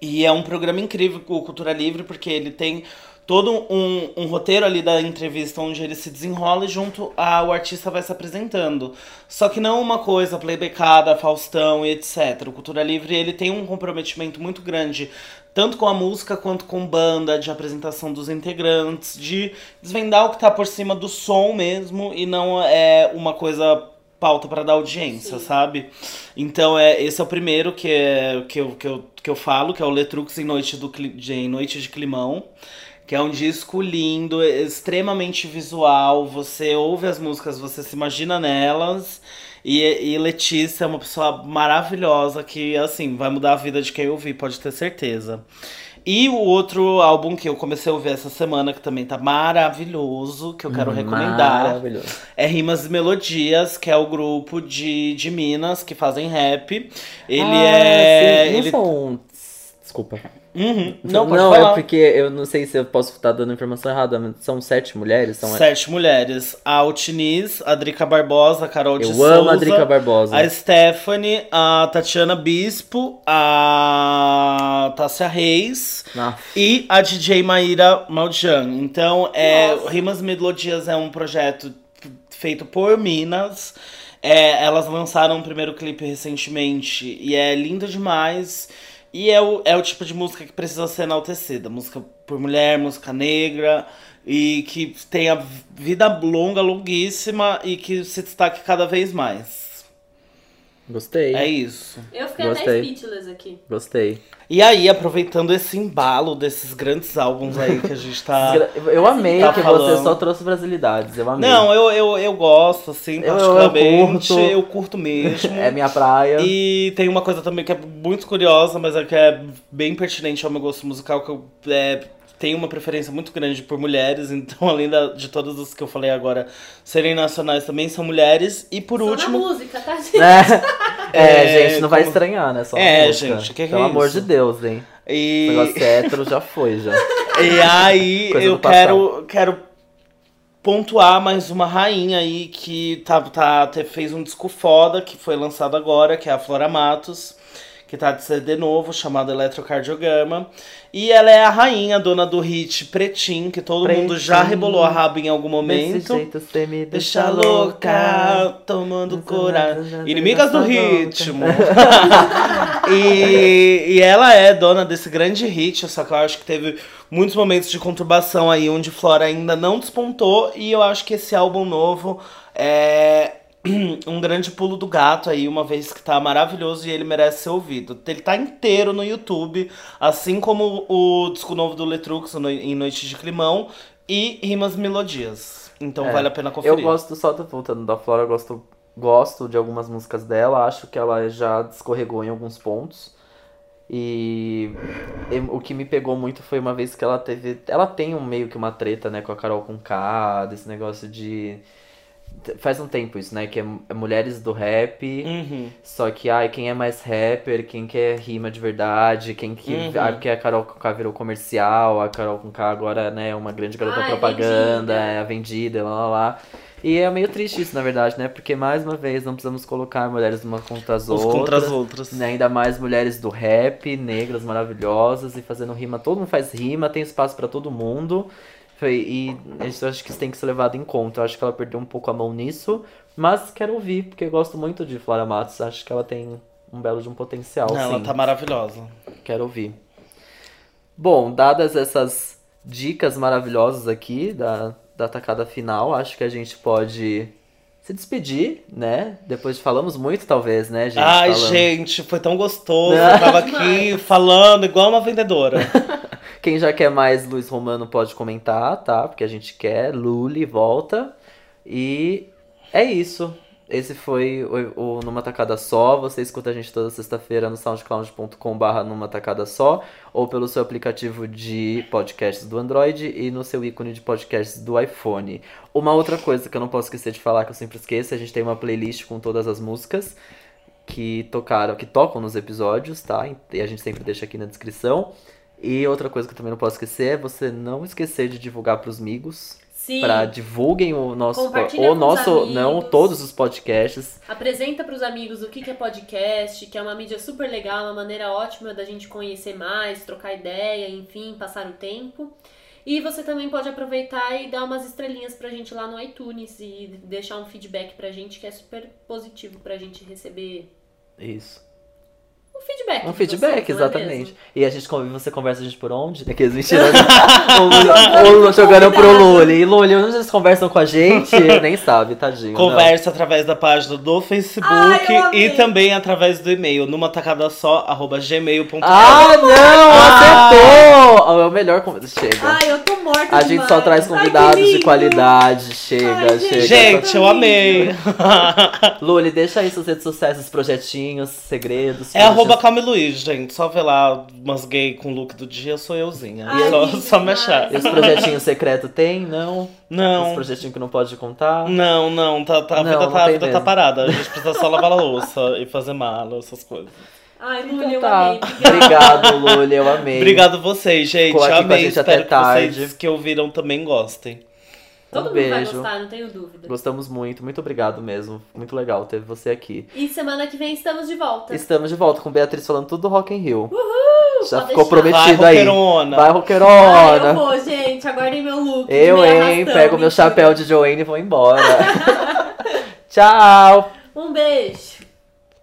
E é um programa incrível, o Cultura Livre, porque ele tem todo um, um roteiro ali da entrevista onde ele se desenrola e junto ao artista vai se apresentando. Só que não uma coisa playbackada, Faustão e etc. O Cultura Livre ele tem um comprometimento muito grande tanto com a música quanto com banda, de apresentação dos integrantes, de desvendar o que tá por cima do som mesmo e não é uma coisa pauta para dar audiência, Sim. sabe? Então é esse é o primeiro que, é, que, eu, que, eu, que eu falo, que é o Letrux em Noite, do, em Noite de Climão. Que é um disco lindo, extremamente visual. Você ouve as músicas, você se imagina nelas. E, e Letícia é uma pessoa maravilhosa que, assim, vai mudar a vida de quem ouvir, pode ter certeza. E o outro álbum que eu comecei a ouvir essa semana, que também tá maravilhoso, que eu quero recomendar, é Rimas e Melodias, que é o grupo de, de Minas que fazem rap. Ele Ah, é. sim, ele... são. Desculpa. Uhum. Não, pode não falar. é porque eu não sei se eu posso estar dando informação errada, mas são sete mulheres? São Sete mulheres. A Altiniz, a Drica Barbosa, a Carol de Eu Souza. amo a Drica Barbosa. A Stephanie, a Tatiana Bispo, a Tássia Reis Ah, e a DJ Maíra Maljan. Então, é, Nossa. Rimas e Melodias é um projeto feito por Minas. É, elas lançaram o primeiro clipe recentemente e é lindo demais. E é o, é o tipo de música que precisa ser enaltecida. Música por mulher, música negra. E que tenha vida longa, longuíssima e que se destaque cada vez mais. Gostei. É isso. Eu fiquei até Gostei. speechless aqui. Gostei. E aí, aproveitando esse embalo desses grandes álbuns aí que a gente tá. Eu amei Tá que falando. você só trouxe brasilidades. Eu amei. Não, eu, eu, eu gosto, assim, Eu- eu particularmente. curto. Eu curto mesmo. É minha praia. E tem uma coisa também que é muito curiosa, mas é que é bem pertinente ao meu gosto musical, que eu é, tenho uma preferência muito grande por mulheres, então além da- de todas as que eu falei agora serem nacionais, também são mulheres. E por Só último, na música, tá, gente? É, é, É, gente, não vai como- estranhar, né? Só É, música. gente, que que é Pelo amor isso? de Deus, hein? O e, negócio é hétero já foi, já. e aí Coisa eu quero, quero pontuar mais uma rainha aí que tá, tá, fez um disco foda, que foi lançado agora, que é a Flora Matos, que tá de CD novo, chamado Eletrocardiograma. E ela é a rainha, dona do hit Pretim, que todo mundo já Pretinho. rebolou a raba em algum Desse momento. jeito você me Deixa deixa louca, tomando coragem. Inimigas do Louca. ritmo. e, e ela é dona desse grande hit, só que eu acho que teve muitos momentos de conturbação aí, onde Flora ainda não despontou. E eu acho que esse álbum novo é um grande pulo do gato aí, uma vez que tá maravilhoso e ele merece ser ouvido. Ele tá inteiro no YouTube, assim como o disco novo do Letrux, no- em Noite de Climão, e Rimas Melodias. Então É, vale a pena conferir. Eu gosto, só voltando da Flora, eu gosto, gosto de algumas músicas dela, acho que ela já descorregou em alguns pontos. E o que me pegou muito foi uma vez que ela teve. Ela tem um meio que uma treta, né, com a Carol Conká, desse negócio de. Faz um tempo isso, né? Que é, é mulheres do rap. Uhum. Só que, ai, quem é mais rapper, quem quer rima de verdade, quem que. Uhum. Ah, porque a Carol Conká virou comercial, a Carol Conká agora, né, é uma grande garota Ah, é propaganda, vendida. é a vendida, lá lá lá. E é meio triste isso, na verdade, né? Porque, mais uma vez, não precisamos colocar mulheres uma contra as Uns outras. contra as outras. né? Ainda mais mulheres do rap, negras maravilhosas e fazendo rima. Todo mundo faz rima, tem espaço pra todo mundo. Foi- E isso acho que isso tem que ser levado em conta. Eu acho que ela perdeu um pouco a mão nisso, mas quero ouvir, porque eu gosto muito de Flora Matos. Acho que ela tem um belo de um potencial, Não, ela tá maravilhosa. Quero ouvir. Bom, dadas essas dicas maravilhosas aqui da, da tacada final, acho que a gente pode se despedir, né? Depois de falamos muito, talvez, né, gente? Ai, Falamos. gente, foi tão gostoso. Eu tava aqui falando igual uma vendedora. Quem já quer mais Luiz Romano pode comentar, tá? Porque a gente quer. Luli, volta. E é isso. Esse foi o, o Numa Tacada Só. Você escuta a gente toda sexta-feira no soundcloud.com/barra Numa Tacada Só, ou pelo seu aplicativo de podcasts do Android e no seu ícone de podcasts do iPhone. Uma outra coisa que eu não posso esquecer de falar, que eu sempre esqueço, a gente tem uma playlist com todas as músicas que tocaram, que tocam nos episódios, tá? E a gente sempre deixa aqui na descrição. E outra coisa que eu também não posso esquecer é você não esquecer de divulgar pros amigos. Sim. Pra divulguem o nosso. O os nosso. Não, todos os podcasts. Apresenta pros amigos o que que é podcast, que é uma mídia super legal, uma maneira ótima da gente conhecer mais, trocar ideia, enfim, passar o tempo. E você também pode aproveitar e dar umas estrelinhas pra gente lá no iTunes e deixar um feedback pra gente que é super positivo pra gente receber Isso. Um feedback. Um feedback, não é exatamente. E a gente convive, você conversa a gente por onde? Aqueles mentiras. o Lula jogando pro Lully. E Lully, onde eles conversam com a gente? Nem sabe, tadinho. não. Conversa através da página do Facebook Ai, e também através do e-mail, numa tacada só, arroba gmail.com. Ah, não! Ah. Acertou! É o melhor. con- Chega. Ai, eu tô morta a gente só demais. traz Ai, convidados que de qualidade. Chega, Ai, gente. chega. Gente, eu amei. Lully, deixa aí suas redes sociais, os projetinhos, segredos. É arroba Calme Luiz, gente. Só ver lá umas gay com look do dia, sou euzinha. Ai, só, só me demais. achar. E os projetinhos secretos tem? Não? Os Não. projetinhos que não pode contar? Não, não, tá, tá, a Não, vida, não tá, a vida tá parada. A gente precisa só lavar a louça e fazer mala, essas coisas. Ai, Então Lully, eu tá. amei. Obrigada. Obrigado, Lully, eu amei. Obrigado vocês, gente. Ficou aqui com a amei. gente Espero até que tarde. vocês que ouviram também gostem. Todo Um mundo vai beijo. gostar, não tenho dúvida. Gostamos muito, muito obrigado mesmo. Muito legal ter você aqui. E semana que vem estamos de volta. Estamos de volta com Beatriz falando tudo do Rock in Rio. Já pode ficou deixar. prometido Vai, aí. roqueirona. Vai, Ai, eu roqueirona. vou, gente. Aguardem meu look. Eu, hein, arrastão, pego meu mentira. chapéu de Joanne e vou embora. Tchau! Um beijo.